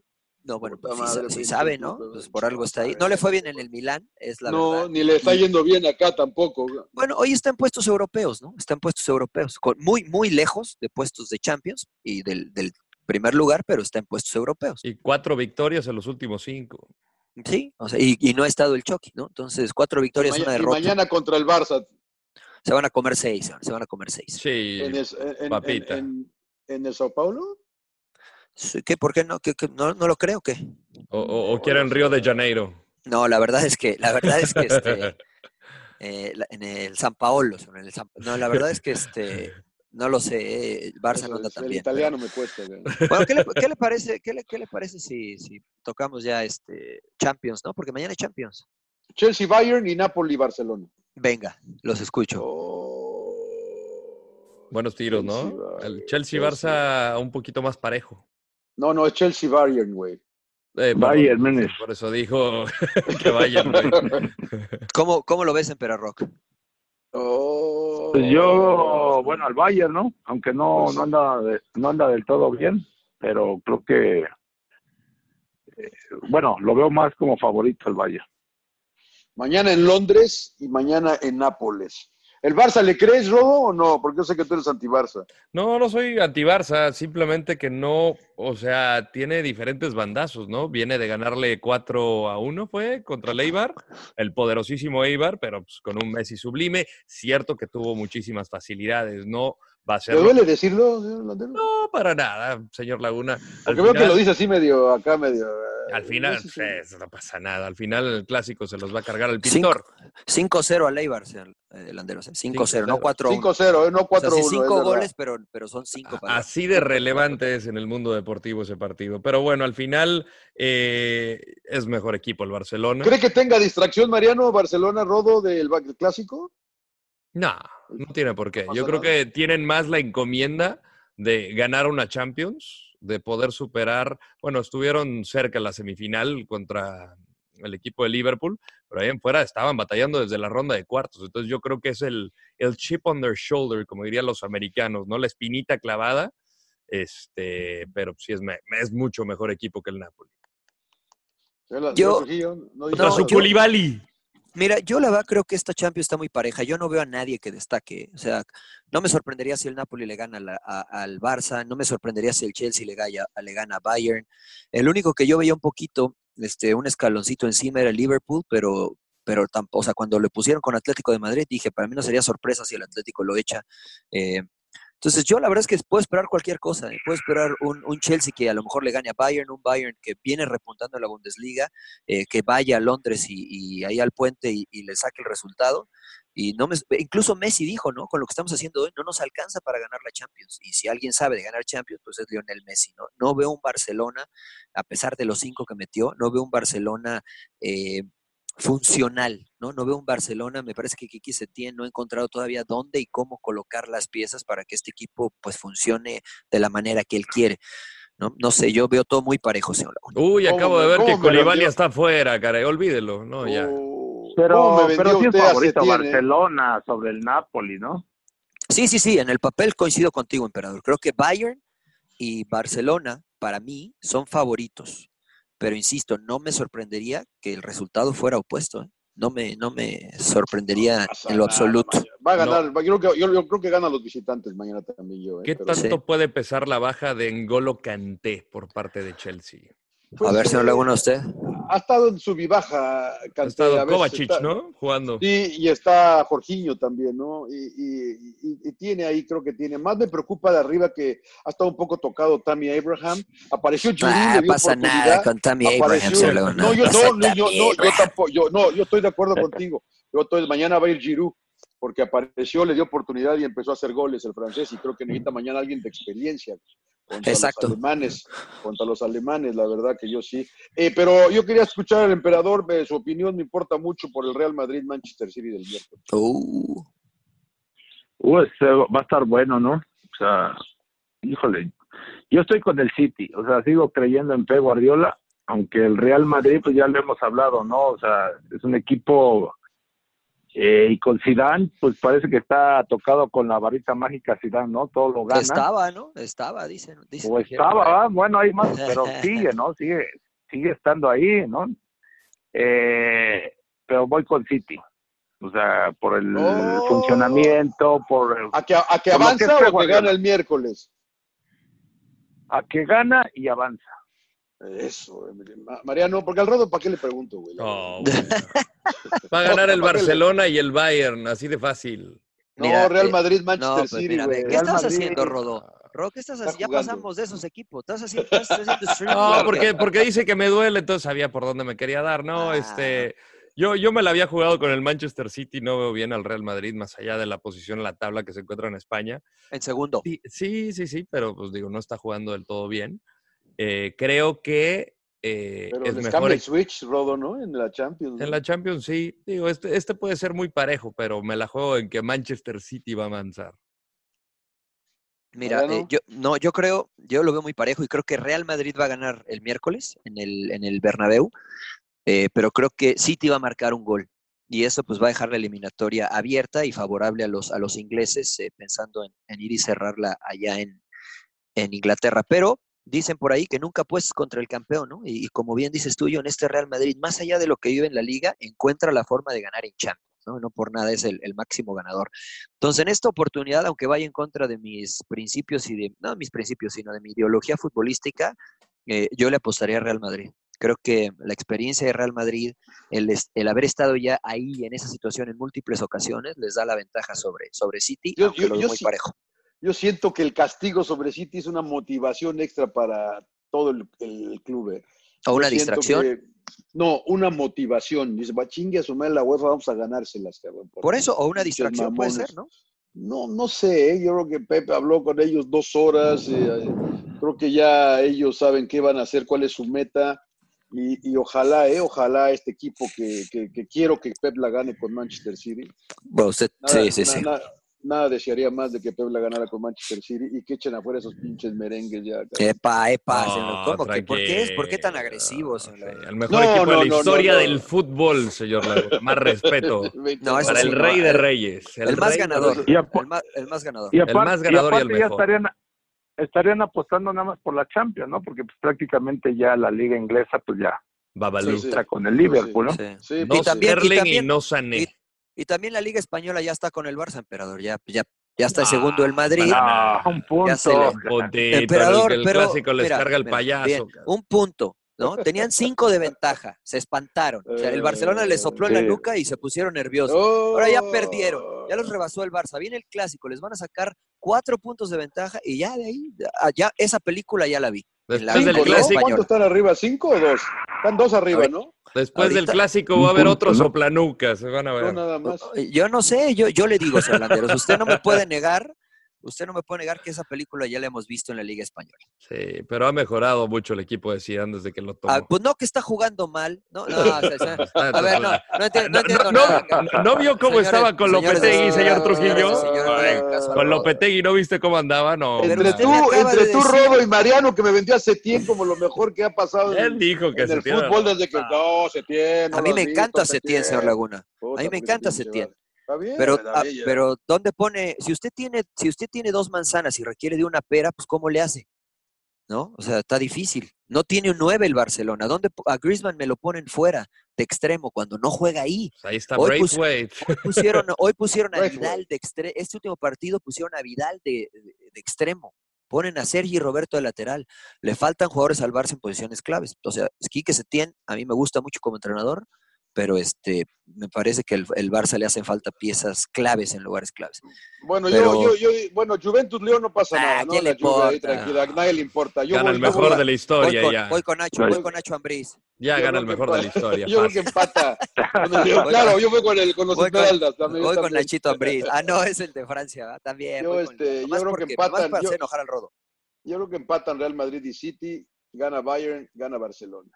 No, bueno, pues madre, pinche sabe, ¿no? Pues por algo está ahí. No le fue bien en el Milán, es la no, verdad. ni le está Y- yendo bien acá tampoco. Bueno, hoy está en puestos europeos, ¿no? Está en puestos europeos, con- muy, muy lejos de puestos de Champions y del, del primer lugar, pero está en puestos europeos. Y cuatro victorias en los últimos cinco. Sí, o sea, y, y no ha estado el Chucky, ¿no? Entonces, cuatro victorias, Maña- una y derrota. mañana contra el Barça. Se van a comer seis, se van a comer seis. Sí, En en- papita. en- en el Sao Paulo. ¿Qué? ¿Por qué no? ¿Qué, qué? no? ¿No lo creo? ¿Qué? O, o- o quieren Río de Janeiro. No, la verdad es que, la verdad es que este, eh, en el San Paolo, en el San- no, la verdad es que este, no lo sé, eh, el Barça no anda tan el bien. italiano me cuesta. pero- Bueno, ¿qué le, qué le parece, qué le, qué le parece si, si tocamos ya este Champions, no? Porque mañana hay Champions. Chelsea, Bayern y Napoli, Barcelona. Venga, los escucho. Buenos tiros, ¿no? Chelsea, El Bayern, Chelsea-Barça un poquito más parejo. No, no, es Chelsea, Bayern, güey. Eh, Bayern. Por eso dijo que vayan. güey. ¿Cómo, cómo lo ves en Rock? Oh. Pues yo, bueno, al Bayern, ¿no? Aunque no, Pues- no, anda de- no anda del todo bien, pero creo que, eh, bueno, lo veo más como favorito el Bayern. Mañana en Londres y mañana en Nápoles. ¿El Barça le crees, Rodo, o no? Porque yo sé que tú eres anti-Barça. No, no soy anti-Barça, simplemente que no, o sea, tiene diferentes bandazos, ¿no? Viene de ganarle 4 a 1, fue contra el Eibar, el poderosísimo Eibar, pero pues, con un Messi sublime. Cierto que tuvo muchísimas facilidades, no va a ser. ¿Le duele decirlo, señor Landero? No, para nada, señor Laguna. Al Porque veo que final- lo dice así medio acá, medio. eh, Al final, sí, sí. no pasa nada. Al final el clásico se los va a cargar el Cinco- pintor. 5-0 al Eibar, señor eh, Landeros. eh, 5-0, no 4-1. 5-0, eh, no O sea, 4-1. sí, cinco es verdad. goles, pero, pero son cinco para Así de relevante es en el mundo deportivo ese partido. Pero bueno, al final eh, es mejor equipo el Barcelona. ¿Cree que tenga distracción, Mariano, Barcelona, Rodo, del clásico? No, no tiene por qué. Yo creo que tienen más la encomienda de ganar una Champions, de poder superar. Bueno, estuvieron cerca en la semifinal contra el equipo de Liverpool, pero ahí en fuera estaban batallando desde la ronda de cuartos. Entonces yo creo que es el, el chip on their shoulder, como dirían los americanos, ¿no? La espinita clavada. Este, pero sí es, me- es mucho mejor equipo que el Napoli. Yo- no No. Mira, yo la verdad creo que esta Champions está muy pareja. Yo no veo a nadie que destaque. O sea, no me sorprendería si el Napoli le gana a al Barça, no me sorprendería si el Chelsea le, gana, le gana a Bayern. El único que yo veía un poquito, este, un escaloncito encima era Liverpool, pero, pero tampoco, o sea, cuando le pusieron con Atlético de Madrid, dije, para mí no sería sorpresa si el Atlético lo echa. Eh, entonces yo la verdad es que puedo esperar cualquier cosa. ¿eh? Puedo esperar un, un Chelsea que a lo mejor le gane a Bayern, un Bayern que viene repuntando en la Bundesliga, eh, que vaya a Londres y, ahí al puente y, y le saque el resultado. Y no me, incluso Messi dijo, ¿no? Con lo que estamos haciendo hoy, no nos alcanza para ganar la Champions. Y si alguien sabe de ganar Champions, pues es Lionel Messi, ¿no? No veo un Barcelona, a pesar de los cinco que metió, no veo un Barcelona eh, funcional, ¿no? No veo un Barcelona, me parece que Kiki Setién no ha encontrado todavía dónde y cómo colocar las piezas para que este equipo pues funcione de la manera que él quiere. No, no sé, yo veo todo muy parejo, señor Laguna. Uy, ¿Cómo acabo de ver que vendió? está afuera, caray. Olvídelo, no, ya. ¿cómo Pero, me vendió pero sí es favorito eh? Barcelona sobre el Napoli, ¿no? Sí, sí, sí, en el papel coincido contigo, emperador. Creo que Bayern y Barcelona, para mí, son favoritos. Pero insisto, no me sorprendería que el resultado fuera opuesto. ¿eh? No me, no me sorprendería en lo absoluto. Va a ganar, yo, creo que, yo, yo creo que ganan los visitantes mañana también yo. eh, ¿Qué pero- tanto Sí. puede pesar la baja de N'Golo Kanté por parte de Chelsea? Pues, a ver, señor eh, Laguna, usted. Ha estado en sub y baja. Ha estado a veces Kovacic, está- ¿no? Jugando. Sí, y está Jorginho también, ¿no? Y, y- y- y tiene ahí, creo que tiene. Más me preocupa de arriba que ha estado un poco tocado Tammy Abraham. Apareció Giroud, Ah, le dio pasa nada oportunidad. con Tammy Abraham. No, yo Pasa no, no, yo, no, tampoco, yo, no, yo estoy de acuerdo contigo. Yo estoy, mañana va a ir Giroud, porque apareció, le dio oportunidad y empezó a hacer goles el francés, y creo que necesita mañana alguien de experiencia contra Exacto. los alemanes, contra los alemanes, la verdad que yo sí. Eh, pero yo quería escuchar al emperador, eh, su opinión me importa mucho por el Real Madrid-Manchester City del miércoles. Uh, Uh, ese va a estar bueno, ¿no? O sea, híjole, yo estoy con el City, o sea, sigo creyendo en Pep Guardiola, aunque el Real Madrid, pues ya lo hemos hablado, ¿no? O sea, es un equipo eh, y con Zidane, pues parece que está tocado con la varita mágica Zidane, ¿no? Todo lo gana. estaba, ¿no? Estaba, dicen. dicen o dijeron estaba, bueno, hay más, pero sigue, ¿no? Sigue, sigue estando ahí, ¿no? Eh, pero voy con City. O sea, por el Oh. funcionamiento, por el- ¿A que, a que avanza que o a que gana el miércoles? a que gana y avanza. Eso, Emily. Ma- Mariano, porque al rato, ¿para qué le pregunto, güey? No, güey. Va a ganar el Barcelona y el Bayern, así de fácil. No, Mira, Real Madrid, No, Manchester pues City, mira, ve, güey. ¿qué Real estás Madrid. haciendo, Rodo? Rodo, ¿qué estás Está haciendo? Ya pasamos de esos equipos. Estás haciendo, estás haciendo streaming. No, ¿o porque, porque dice que me duele, entonces sabía por dónde me quería dar. No, Ah. este. Yo, yo me la había jugado con el Manchester City, no veo bien al Real Madrid, más allá de la posición en la tabla que se encuentra en España. En segundo. Sí, sí, sí, sí, pero pues digo, no está jugando del todo bien. Eh, creo que eh, Pero es les mejor cambia el equ- switch, Rodo, ¿no? En la Champions. en ¿no? la Champions, sí. Digo, este, este puede ser muy parejo, pero me la juego en que Manchester City va a avanzar. Mira, eh, yo, no, yo creo, yo lo veo muy parejo y creo que Real Madrid va a ganar el miércoles en el, en el Bernabéu, eh, pero creo que City va a marcar un gol y eso pues va a dejar la eliminatoria abierta y favorable a los, a los ingleses eh, pensando en, en ir y cerrarla allá en, en Inglaterra. Pero dicen por ahí que nunca puedes contra el campeón, ¿no? Y, y como bien dices tú, yo en este Real Madrid, más allá de lo que vive en la liga, encuentra la forma de ganar en Champions. ¿no? No por nada es el, el máximo ganador. Entonces, en esta oportunidad, aunque vaya en contra de mis principios y de, no mis principios, sino de mi ideología futbolística, eh, yo le apostaría a Real Madrid. Creo que la experiencia de Real Madrid, el, haber estado ya ahí en esa situación en múltiples ocasiones, les da la ventaja sobre, sobre City, Yo- aunque yo- lo veo muy sí- parejo. Yo siento que el castigo sobre City es una motivación extra para todo el, el club. eh. O una Yo distracción. que- no, una motivación. Dice, va chingue a su madre la UEFA, vamos a ganárselas, cabrón. Por eso, o una distracción puede ser, ¿no? No, no sé, ¿eh? yo creo que Pepe habló con ellos dos horas, eh, creo que ya ellos saben qué van a hacer, cuál es su meta, y, y ojalá, eh, ojalá este equipo que, que- que quiero que Pep la gane con Manchester City. Bueno, usted, Nada, sí, sí, na- sí. na- nada desearía más de que Pep la ganara con Manchester City y que echen afuera esos pinches merengues ya. cabrón. Epa, epa, No, señor. ¿Cómo que? ¿Por qué, es, ¿Por qué tan tranquilo. agresivo, señor? El mejor No, equipo no, de la no, no, historia no. del fútbol, señor. Más respeto. No, Para sí, el no, rey de el- reyes. El, más ganador. Y El más, el más ganador. Y El aparte, más ganador y el aparte ya estarían, estarían apostando nada más por la Champions, ¿no? Porque pues, prácticamente ya la liga inglesa pues ya Babalú. Sí, sí. con el Liverpool, ¿no? Sí. Sí, No Y también- y Sterling y, también- no Sané. Y- también la Liga Española ya está con el Barça, emperador. Ya, ya, ya está el Ah, segundo el Madrid. Ah, un punto. Ya se le- Ponte, Emperador, el, el pero. clásico les mira, carga el mira, payaso. bien, un punto, ¿no? Tenían cinco de ventaja, se espantaron. O sea, el Barcelona les sopló en la Sí. nuca y se pusieron nerviosos. Oh. Ahora ya perdieron, ya los rebasó el Barça. Viene el clásico, les van a sacar cuatro puntos de ventaja y ya de ahí, ah, ya esa película ya la vi. Después del ¿no? clásico, ¿Cuántos están arriba? ¿Cinco o dos? Están dos arriba, ¿no? después del clásico va a haber Un otro punto, ¿no? soplanucas. Se van a No, ver. nada más. Yo no sé, yo, yo le digo, señor Landeros, usted no me puede negar, usted no me puede negar que esa película ya la hemos visto en la Liga Española. Sí, pero ha mejorado mucho el equipo de Zidane desde que lo tomó. Ah, pues no que está jugando mal, no, no, o sea, sea, a ver, no, no entiendo, no No, entiendo no, nada. no, ¿no vio cómo Señores- estaba con Lopetegui, señor Trujillo? señores Ay, Con. Lopetegui, ¿no viste cómo andaba? No. Entre tú, entre de tú, decir- Rodo y Mariano, que me vendió a Setién como lo mejor que ha pasado en, Él dijo que en el fútbol desde que... No, Setién. no A mí me encanta Setién, señor Laguna. Puta, A mí me encanta Setién. Vato. Está bien, Pero, ah, pero ¿dónde pone? Si usted tiene, si usted tiene dos manzanas y requiere de una pera, pues ¿cómo le hace? ¿No? O sea, está difícil. No tiene un 9 el Barcelona. ¿Dónde a Griezmann me lo ponen fuera de extremo cuando no juega ahí? Ahí está Hoy pus-. Hoy pusieron, hoy pusieron a. Vidal de extremo. Este último partido pusieron a Vidal de, de- de extremo. ponen a Sergi Roberto de lateral. Le faltan jugadores al Barça en posiciones claves. O sea, Quique Setién a mí me gusta mucho como entrenador, pero este, me parece que el, el, Barça le hacen falta piezas claves en lugares claves. Bueno, pero, yo, yo, yo, bueno, Juventus León no pasa ah, nada, ¿no? ¿quién La le Juve ahí, tranquila, a nadie le importa. Yo Gana voy- el yo mejor voy- de la historia voy, con, ya. voy con Nacho, voy con Nacho Ambriz. Ya yo gana el que mejor de la historia. Yo creo que empata. con León. claro, yo voy con, el, con los Voy con- Esmeraldas también. yo Voy con. Nachito Ambriz. Ah, no, es el de Francia, ¿va? también. Yo, con- este, yo creo que porque- nomás empatan, para yo- enojar al Rodo. Yo creo que empatan Real Madrid y City, gana Bayern, gana Barcelona.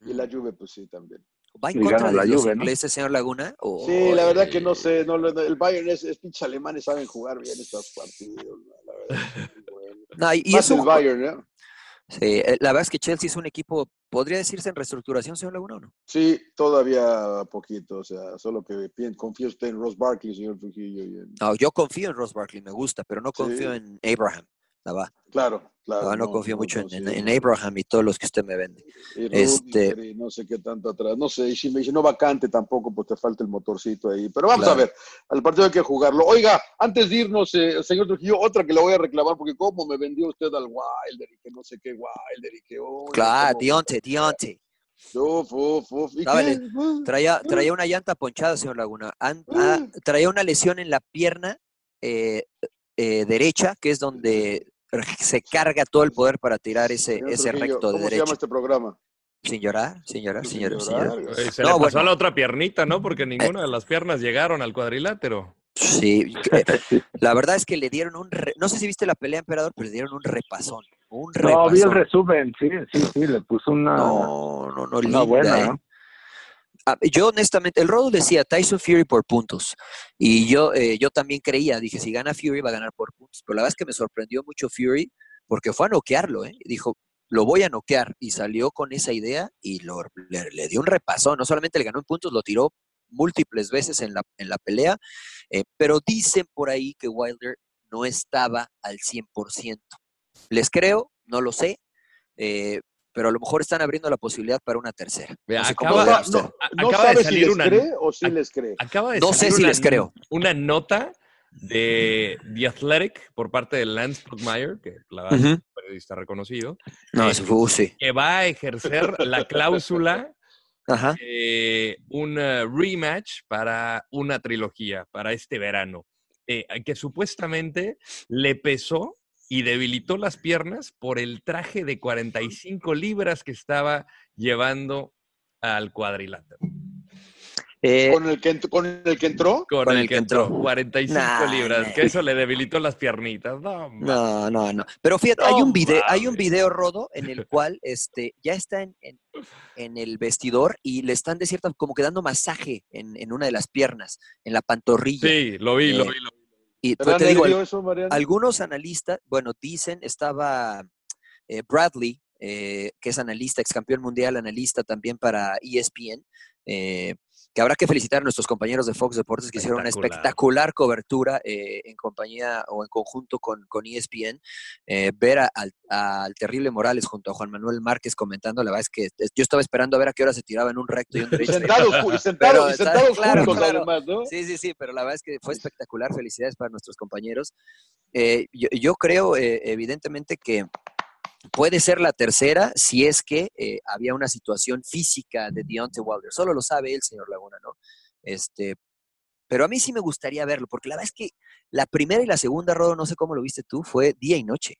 Y la Juve, pues sí, también. ¿Va en contra de la los Juve, ¿no? ingleses, señor Laguna? ¿O- Sí, la verdad que no eh, sé, no, lo- el Bayern es, es pinches alemanes, saben jugar bien estos partidos. ¿no? La verdad, es muy bueno. No, y, y Más es un el Bayern, ¿eh? Sí, eh, la verdad es que Chelsea es un equipo, podría decirse en reestructuración, señor Laguna, ¿o no? Sí, todavía poquito, o sea, solo que confío usted en Ross Barkley, señor Trujillo. y en- No, yo confío en Ross Barkley, me gusta, pero no confío Sí. en Abraham. Claro, claro. No, no confío mucho en, sí. Abraham y todos los que usted me vende. Y Este- y no sé qué tanto atrás. No sé, y si me dice no vacante tampoco, pues te falta el motorcito ahí. Pero vamos Claro. a ver, al partido hay que jugarlo. Oiga, antes de irnos, eh, señor Trujillo, otra que le voy a reclamar, porque cómo me vendió usted al Wilder y que no sé qué Wilder y que... oye, Claro, Dionte, Dionte. Uf, uf, uf. Traía, traía una llanta ponchada, señor Laguna. An- ah, traía una lesión en la pierna eh, eh, derecha, que es donde se carga todo el poder para tirar ese, Señor ese recto de ¿Cómo se llama este programa? Sin llorar, sin llorar, sin llorar, sin llorar. llorar. Eh, Se No, le pasó bueno. a la otra piernita, ¿no? Porque ninguna de las piernas llegaron al cuadrilátero. Sí, que- la verdad es que le dieron un, re- no sé si viste la pelea emperador, pero le dieron un repasón, un No, vi el resumen, sí, sí, sí, le puso una, No, no, no, una linda, buena, ¿eh? Ah, yo honestamente, el Rodo decía Tyson Fury por puntos. Y yo, eh, yo también creía, dije, si gana Fury va a ganar por puntos. Pero la verdad es que me sorprendió mucho Fury porque fue a noquearlo, ¿eh? Dijo, lo voy a noquear. Y salió con esa idea y lo, le, dio un repasón. No solamente le ganó en puntos, lo tiró múltiples veces en la, en la pelea. Eh, pero dicen por ahí que Wilder no estaba al 100%. Les creo, no lo sé. eh, pero a lo mejor están abriendo la posibilidad para una tercera. Vea, No sé acaba- No, no, acaba de sabe si salir les una- cree o si les cree. Acaba de No sé salir si una- les creo. Una nota de The Athletic por parte de Lance Brookmeyer, que la verdad es Ujú. un periodista reconocido, No, eh, fue, uh, sí. que va a ejercer la cláusula Ajá. eh, un rematch para una trilogía, para este verano, eh, que supuestamente le pesó y debilitó las piernas por el traje de 45 libras que estaba llevando al cuadrilátero. Eh, ¿Con el, que, ¿Con el que entró? Con, el, que entró, 45 Nah, libras, nah. que eso le debilitó las piernitas. No, no, no, no. Pero fíjate, hay un video, hay un video rodo en el cual este ya está en, en, en el vestidor y le están de cierta como que dando masaje en, en una de las piernas, en la pantorrilla. Sí, lo vi, lo Eh, vi, lo vi. Y pues, ¿Verdad, te digo, eso, algunos analistas, bueno, dicen, estaba eh, Bradley, eh, que es analista, ex campeón mundial, analista también para ESPN, eh, que habrá que felicitar a nuestros compañeros de Fox Deportes que hicieron una Espectacular. cobertura eh, en compañía o en conjunto con, con ESPN. Eh, ver a- al, al terrible Morales junto a Juan Manuel Márquez comentando, la verdad es que yo estaba esperando a ver a qué hora se tiraba en un recto y un Y derecho. y Pero sentados, y está- sentados claro, juntos, claro. además, ¿no? Sí, sí, sí, pero la verdad es que fue espectacular. Felicidades para nuestros compañeros. Eh, yo, yo creo, eh, evidentemente, que puede ser la tercera si es que eh, había una situación física de Deontay Wilder. Solo lo sabe el señor Laguna, ¿no? Este, pero a mí sí me gustaría verlo, porque la verdad es que la primera y la segunda, Rodo, no sé cómo lo viste tú, fue día y noche.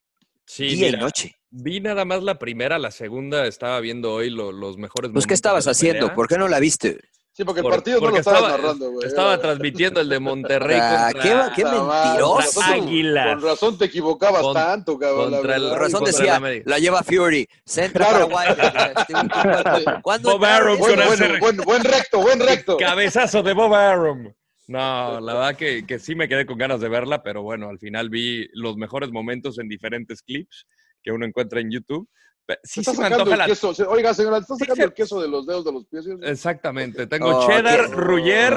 Sí, día y noche. Vi nada más la primera, la segunda estaba viendo hoy lo- los mejores Pues, ¿qué estabas haciendo? ¿Por qué no la viste? Sí, porque el Por- partido no lo estaba, narrando, güey. Estaba transmitiendo el de Monterrey Ah, contra, qué mentiroso. con razón- Águilas. Con razón te equivocabas Con- tanto, cabrón. la contra el- verdad. Por razón contra decía, América. la lleva Fury, centra Claro. para Wilder. Este, ¿Cuándo- ¿Cuándo Bob Arum con Bueno, bueno, buen, buen recto, buen recto. Cabezazo de Bob Arum. No, la verdad que, que sí me quedé con ganas de verla, pero bueno, al final vi los mejores momentos en diferentes clips que uno encuentra en YouTube. Pe- Se Sí, sí me antoja el la... queso. Oiga, señora, ¿está Sí, sacando se- el queso de los dedos de los pies? ¿sí? Exactamente, tengo Oh, cheddar, qué- gruyere,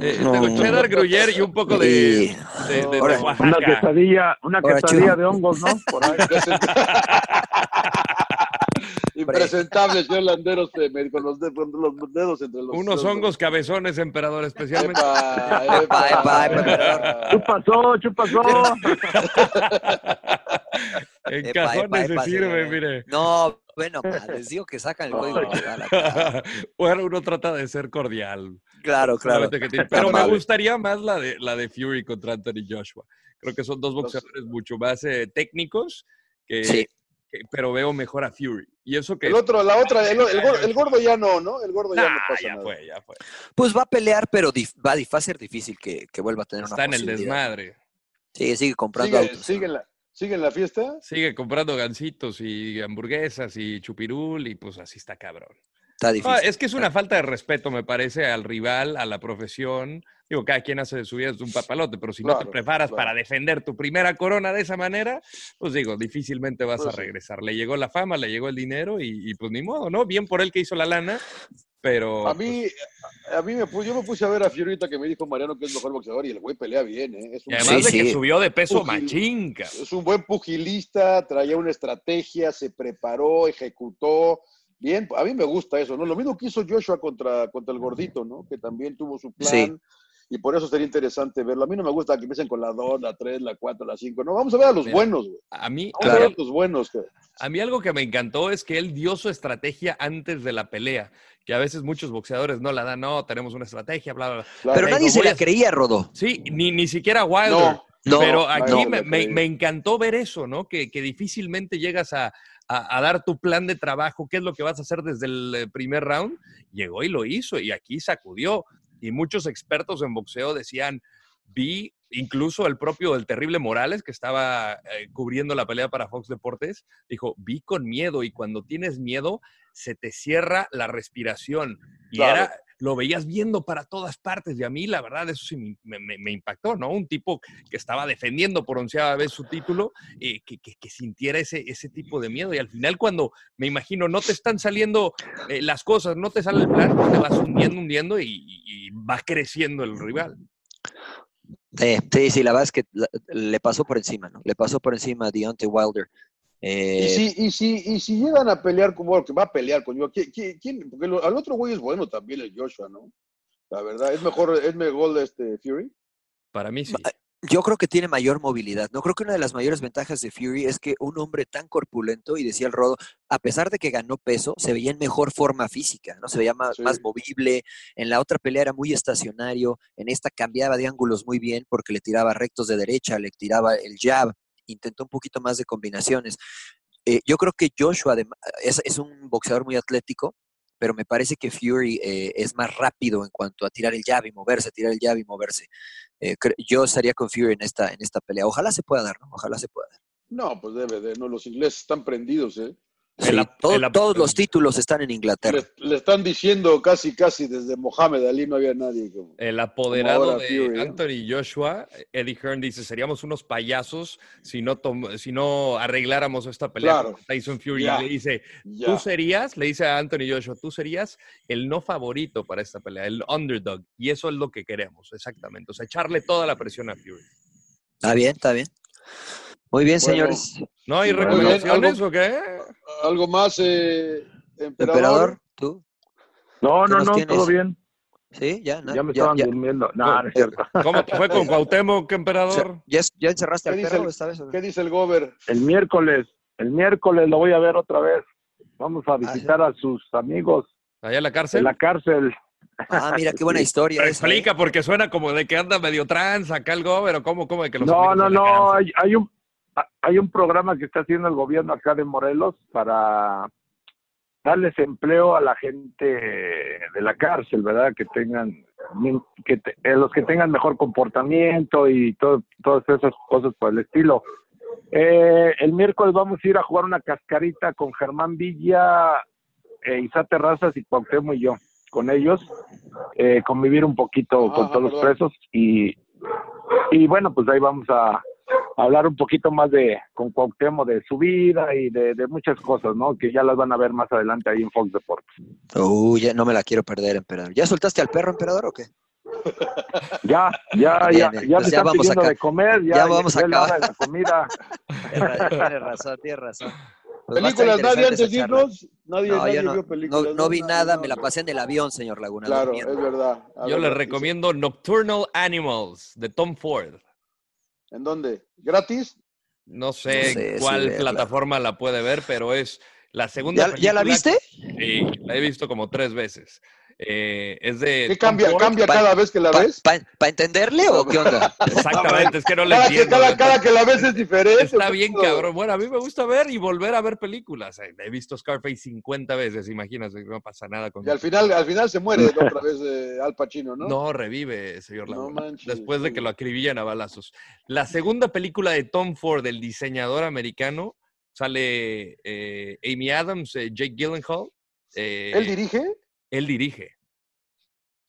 eh, No. tengo cheddar, gruyere y un poco de, Y- de, de- de Ahora- Una Oaxaca. quesadilla, una Ahora, quesadilla de hongos, ¿no? Por ahí. Impresentable, señor Landeros, eh, me- con los, de- con los dedos entre los Unos dedos. hongos cabezones, emperador, especialmente. Epa, Epa, epa, epa, ¿Qué pasó? ¿Qué pasó? En Epa, cajones epa, se sirve, mire. No, bueno, les digo que sacan el código bueno, uno trata de ser cordial. Claro, claro. Pero me gustaría más la de, la de Fury contra Anthony Joshua. Creo que son dos boxeadores mucho más eh, técnicos, que, Sí. que- pero veo mejor a Fury. Y eso que... El otro, la otra, el, el gordo, el gordo ya no, ¿no? El gordo ya no pasa ya nada. fue, ya fue. Pues va a pelear, pero dif- va, a dif- va a ser difícil que, que vuelva a tener una Está en el desmadre. Sí, sigue comprando ¿Sigue, autos. sigue la, ¿Sigue en la fiesta? Sigue comprando gancitos y hamburguesas y chupirul y pues así está cabrón. Está No, difícil. es que es una falta de respeto, me parece, al rival, a la profesión. Digo, cada quien hace de su vida es un papalote, pero si no te Claro, preparas claro. para defender tu primera corona de esa manera, pues digo, difícilmente vas Pues a sí. regresar. Le llegó la fama, le llegó el dinero y, y, pues ni modo, ¿no? Bien por él que hizo la lana, pero... A mí, a mí me pu- yo me puse a ver a Fiorita que me dijo Mariano que es mejor boxeador y el güey pelea bien, ¿eh? Es un, y además Sí, de que sí. subió de peso Pugil- machinca. es un buen pugilista, traía una estrategia, se preparó, ejecutó. Bien, a mí me gusta eso, ¿no? Lo mismo que hizo Joshua contra, contra el gordito, ¿no? Que también tuvo su plan. Sí. Y por eso sería interesante verlo. A mí no me gusta que empiecen con la 2, la 3, la 4, la 5. No, vamos a ver a los Mira, buenos, güey. A mí, Vamos a ver a los buenos. A mí algo que me encantó es que él dio su estrategia antes de la pelea, que a veces muchos boxeadores no la dan, no, tenemos una estrategia, bla, bla, bla. Claro. Pero nadie se la creía, Rodó. Sí, ni, ni siquiera Wilder. No, No, pero aquí no, me, le me- creí. me encantó ver eso, ¿no? Que, que difícilmente llegas a, a- a dar tu plan de trabajo, qué es lo que vas a hacer desde el eh, primer round. Llegó y lo hizo, y aquí sacudió. Y muchos expertos en boxeo decían, vi incluso el propio El Terrible Morales, que estaba eh, cubriendo la pelea para Fox Deportes, dijo, vi con miedo, y cuando tienes miedo, se te cierra la respiración. Y Claro. era, lo veías viendo para todas partes, y a mí, la verdad, eso sí me, me- impactó, ¿no? Un tipo que estaba defendiendo por onceava vez su título, eh, que, sintiera ese, ese tipo de miedo. Y al final, cuando me imagino, no te están saliendo eh, las cosas, no te sale el plan, pues te vas hundiendo, hundiendo y, va creciendo el rival. Sí, sí, sí, la verdad es que le pasó por encima, ¿no? Le pasó por encima a Deontay Wilder. Eh, Y si, y, si, y si llegan a pelear como que va a pelear con yo, ¿quién, quién- quién? Porque lo- al otro güey es bueno también, el Joshua, ¿no? La verdad, es mejor, es mejor este Fury. Para mí sí. Yo creo que tiene mayor movilidad. No creo que una de las mayores ventajas de Fury es que un hombre tan corpulento, y decía el Rodo, a pesar de que ganó peso, se veía en mejor forma física, ¿no? Se veía más, Sí. más movible. En la otra pelea era muy estacionario. En esta cambiaba de ángulos muy bien porque le tiraba rectos de derecha, le tiraba el jab, intentó un poquito más de combinaciones. Eh, yo creo que Joshua es, un boxeador muy atlético, pero me parece que Fury eh, es más rápido en cuanto a tirar el jab y moverse, tirar el jab y moverse. Eh, yo estaría con Fury en esta, en esta pelea. Ojalá se pueda dar, ¿no? Ojalá se pueda dar. No, pues debe de, no, los ingleses están prendidos, ¿eh? Sí, El ap- todo- el ap- todos los títulos están en Inglaterra. Le, le están diciendo casi, casi desde Mohamed Ali no había nadie. Como, El apoderado ahora de Fury, ¿no? Anthony Joshua, Eddie Hearn, dice, seríamos unos payasos si no, tom- si no arregláramos esta pelea Claro. Tyson Fury. Le dice, ya. tú serías, le dice a Anthony Joshua, tú serías el no favorito para esta pelea, el underdog. Y eso es lo que queremos, exactamente. O sea, echarle toda la presión a Fury. Está bien, está bien. Muy bien, Bueno. señores. ¿No hay recomendaciones algo- o qué? Algo más, eh, emperador. Emperador, tú. No, ¿Qué no, no, tienes? todo bien. ¿Sí? Ya, no, Ya me ya, estaban ya, durmiendo. No, no es cierto. ¿Cómo te fue con Cuauhtémoc, emperador? ya, ya encerraste ¿Qué al perro el- esta vez. qué? ¿Qué dice el Gober? El miércoles, el miércoles lo voy a ver otra vez. Vamos a visitar a sus amigos ¿Allá en la cárcel? la cárcel. Ah, mira, qué buena historia. Pero esa, ¿eh? explica, porque suena como de que anda medio trans acá el pero ¿cómo, cómo de que los No, no, en no, hay, hay un hay un programa que está haciendo el gobierno acá de Morelos para darles empleo a la gente de la cárcel, ¿verdad? Que tengan que te- eh, los que tengan mejor comportamiento y todo, todas esas cosas por el estilo. Eh, el miércoles vamos a ir a jugar una cascarita con Germán Villa, eh, Isa Terrazas y Cuauhtémoc y yo, con ellos, eh, convivir un poquito con Ajá, todos los presos y, y bueno, pues ahí vamos a hablar un poquito más de con Cuauhtémoc de su vida y de, de muchas cosas, ¿no? Que ya las van a ver más adelante ahí en Fox Deportes. Uh, ya no me la quiero perder, emperador. ¿Ya soltaste al perro, emperador, o qué? Ya, ya, Bien, ya, bien. ya Pues ya están vamos pidiendo acá. de comer, ya, Ya vamos ya es la acá. hora de la comida. Tienes ra- tienes razón, tienes razón. Pues a ¿Películas? ¿Nadie antes de irnos? Nadie, No, nadie no, vio películas. no, no vi nada, me la pasé en el avión, señor Laguna. Claro, durmiendo. es verdad. A Yo ver, les recomiendo Nocturnal Animals de Tom Ford. ¿En dónde? ¿Gratis? No sé, No sé si cuál plataforma la puede ver, pero es la segunda ¿Ya, ya la viste? Sí, la he visto como tres veces. Eh, es de. ¿Qué Tom cambia, Ford. cambia Pa- cada vez que la ves? ¿Para entenderle o qué onda? Exactamente, es que no le Cada que, entiendo. cada, neta. cada que la ves es diferente. Está bien, Pero- cabrón. Bueno, a mí me gusta ver y volver a ver películas. Eh, He visto Scarface 50 veces, imagínate, no pasa nada con Y al final, al final se muere otra vez eh, Al Pacino, ¿no? No, revive, señor No manches, después de que lo acribillan a balazos. La segunda película de Tom Ford, el diseñador americano, sale eh, Amy Adams, eh, Jake Gyllenhaal. eh, ¿Él dirige? Él dirige.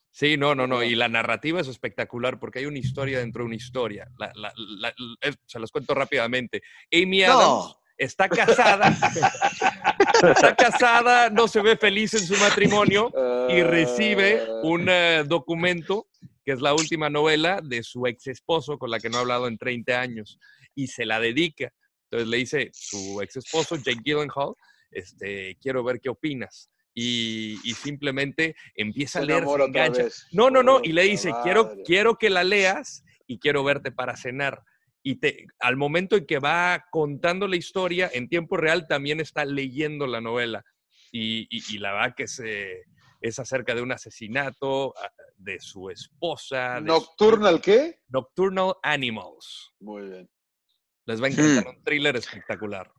Sí, no, no, no. Y la narrativa es espectacular porque hay una historia dentro de una historia. La- la- la- es- se los cuento rápidamente. Amy Adams No. está casada. está casada, no se ve feliz en su matrimonio y recibe Ah, un eh, documento que es la última novela de su ex esposo con la que no ha hablado en 30 años y se la dedica. Entonces le dice su ex esposo, Jake Gyllenhaal, este, quiero ver qué opinas. Y, y simplemente empieza Se a leer, se. No, no, no. Y le dice, quiero, madre. quiero que la leas y quiero verte para cenar. Y te, al momento en que va contando la historia, en tiempo real también está leyendo la novela. Y, y- y la verdad que es, eh, es acerca de un asesinato ah, de su esposa. de su- ¿Nocturnal qué? Nocturnal Animals. Muy bien, Les va a encantar un thriller espectacular.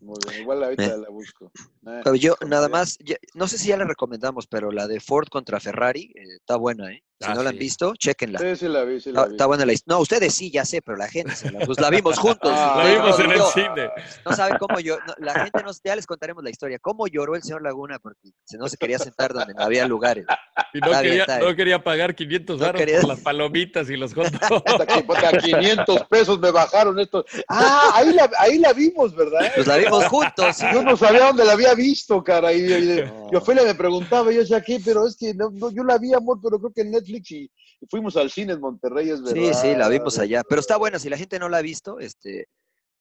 Muy bien. Igual ahorita Eh. la busco. Eh, Pero yo nada bien. más, ya- no sé si ya la recomendamos, pero la de Ford contra Ferrari eh, está buena, ¿eh? Si Ah, no la han sí. visto, chéquenla. Sí, sí la vi, sí la Está, vi. está buena la historia. No, ustedes sí, ya sé, pero la gente, se la, pues la vimos juntos. Ah, La vimos no, en el yo- cine. No saben cómo yo, no, la gente no, ya les contaremos la historia. Cómo lloró el señor Laguna porque se- no se quería sentar donde no había lugares. Y no, Está quería, bien. no quería pagar 500 No baros quería- por las palomitas y los hot dogs. Puta, 500 pesos me bajaron esto. Ah, ahí la, ahí la vimos, ¿verdad? Pues la vimos juntos, sí. Yo no sabía dónde la había visto, cara. Y, y- No. y Ofelia me preguntaba, yo decía, ¿qué? Pero es que no, no, yo la vi, amor, pero creo que en Netflix y, y fuimos al cine en Monterrey, es verdad. Sí, sí, la vimos allá. Pero está buena, si la gente no la ha visto, este,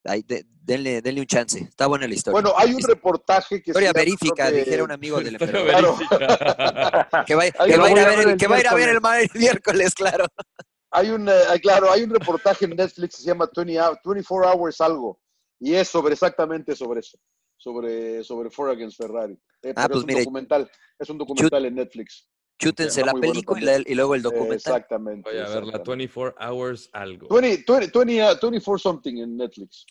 ahí, de- denle, denle un chance. Está buena la historia. Bueno, hay un reportaje que... historia se llama, verífica, creo que- dijera un amigo del. Que va, que a ir a ver el, que va a ir a ver el, miércoles. claro. Hay un, eh, hay- claro, hay un reportaje en Netflix que se llama 20 hou- 24 Hours algo, y es sobre exactamente sobre eso, sobre, sobre Ford against Ferrari. Eh, Ah, pues es un mire, documental, es un documental en Netflix. Chútense la bueno película y, luego el documental. Exactamente. Voy a ver la exactamente. 24 Hours algo. 20, 20, 20, uh, 24 something en Netflix.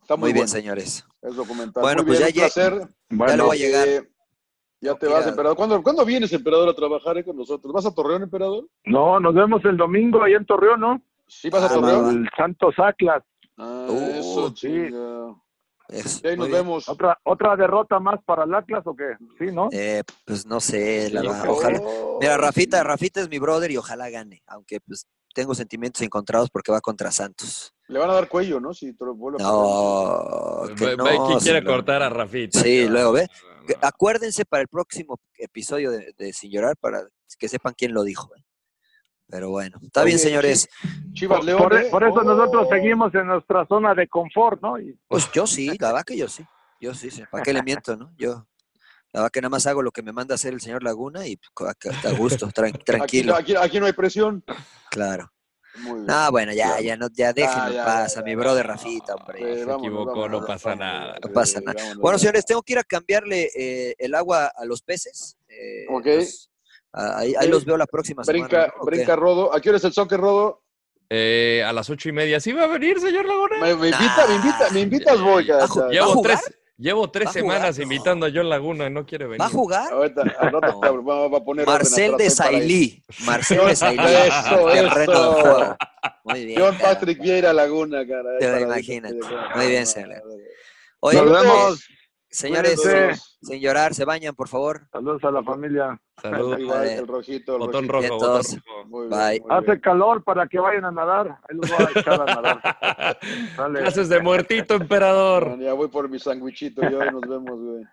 Está muy, Muy bien, bueno. señores. Es documental. Bueno, Muy pues bien, ya un placer. Ya Bueno, voy a llegar. Eh, ya te vas, emperador. ¿Cuándo, ¿Cuándo vienes, emperador, a trabajar eh, con nosotros? ¿Vas a Torreón, emperador? no, nos vemos el domingo ahí en Torreón, ¿no? Sí, vas a Ah, Torreón. va, El Santos Atlas. Ah, Uh, eso, sí. chinga. Eso, Y ahí muy nos bien. vemos. Otra, otra derrota más para el Atlas o qué? Sí, ¿no? Eh, pues no sé, la creo. ojalá. Mira, Rafita, Rafita es mi brother y ojalá gane, aunque pues tengo sentimientos encontrados porque va contra Santos. Le van a dar cuello, ¿no? Si te lo vuelve a No, que no. quién quiere cortar a Rafita. Sí, luego ve. No. Acuérdense para el próximo episodio de, de Sin Llorar para que sepan quién lo dijo. ¿eh? Pero bueno, está bien, señores. Chivas Por, León. por- ¿eh? por eso Oh. nosotros seguimos en nuestra zona de confort, ¿no? Y, Pues yo sí, la verdad que yo sí. Yo sí, sí. ¿Para qué le miento, no? Yo, la verdad que nada más hago lo que me manda hacer el señor Laguna y pues, a, gusto, tran- tranquilo. aquí, aquí no hay presión. Claro. Muy bien. No, bueno, ya, ya, no, ya déjenlo en ya, paz ya, a mi brother Rafita, hombre. Sí, se equivocó, vámonos, no pasa vámonos, nada. No pasa nada. vámonos, Bueno, señores, tengo que ir a cambiarle eh, el agua a los peces. eh, Ok. ah, ahí, ahí los veo la próxima Brinca, semana. ¿no? Brinca Rodo. ¿A qué hora es el soccer, Rodo? Eh, a las ocho y media. ¿Sí va a venir, señor Laguna? Me, me invita, me invita, me invitas, voy. ¿Va a ju- cara. ¿Va a Llevo jugar? tres, llevo tres ¿Va a jugar? semanas No. invitando a John Laguna y no quiere venir. ¿Va a jugar? Ahorita, va, va a poner Marcel de. Sailí. Marcel de Sailí. Eso, eso. juego. Muy bien. John. Patrick Vieira Laguna, cara. Te lo imaginas. Muy bien, señor. Oye, Nos vemos. Señores, Cuídense. sin llorar, se bañan, por favor. Saludos a la familia. Saludos. Igual, el rojito, el Botón rojito. rojo, botón rojo. Muy Bye. bien, muy Hace bien. calor para que vayan a nadar. Ahí los voy a echar a nadar. Sale, Clases de muertito, emperador. Bueno, ya voy por mi sandwichito y nos vemos, güey.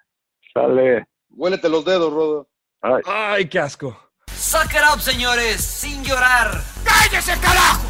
sale. Huélete los dedos, Rodo. Ay. Ay, qué asco. Suck it up, señores, sin llorar. ¡Cállese, carajo!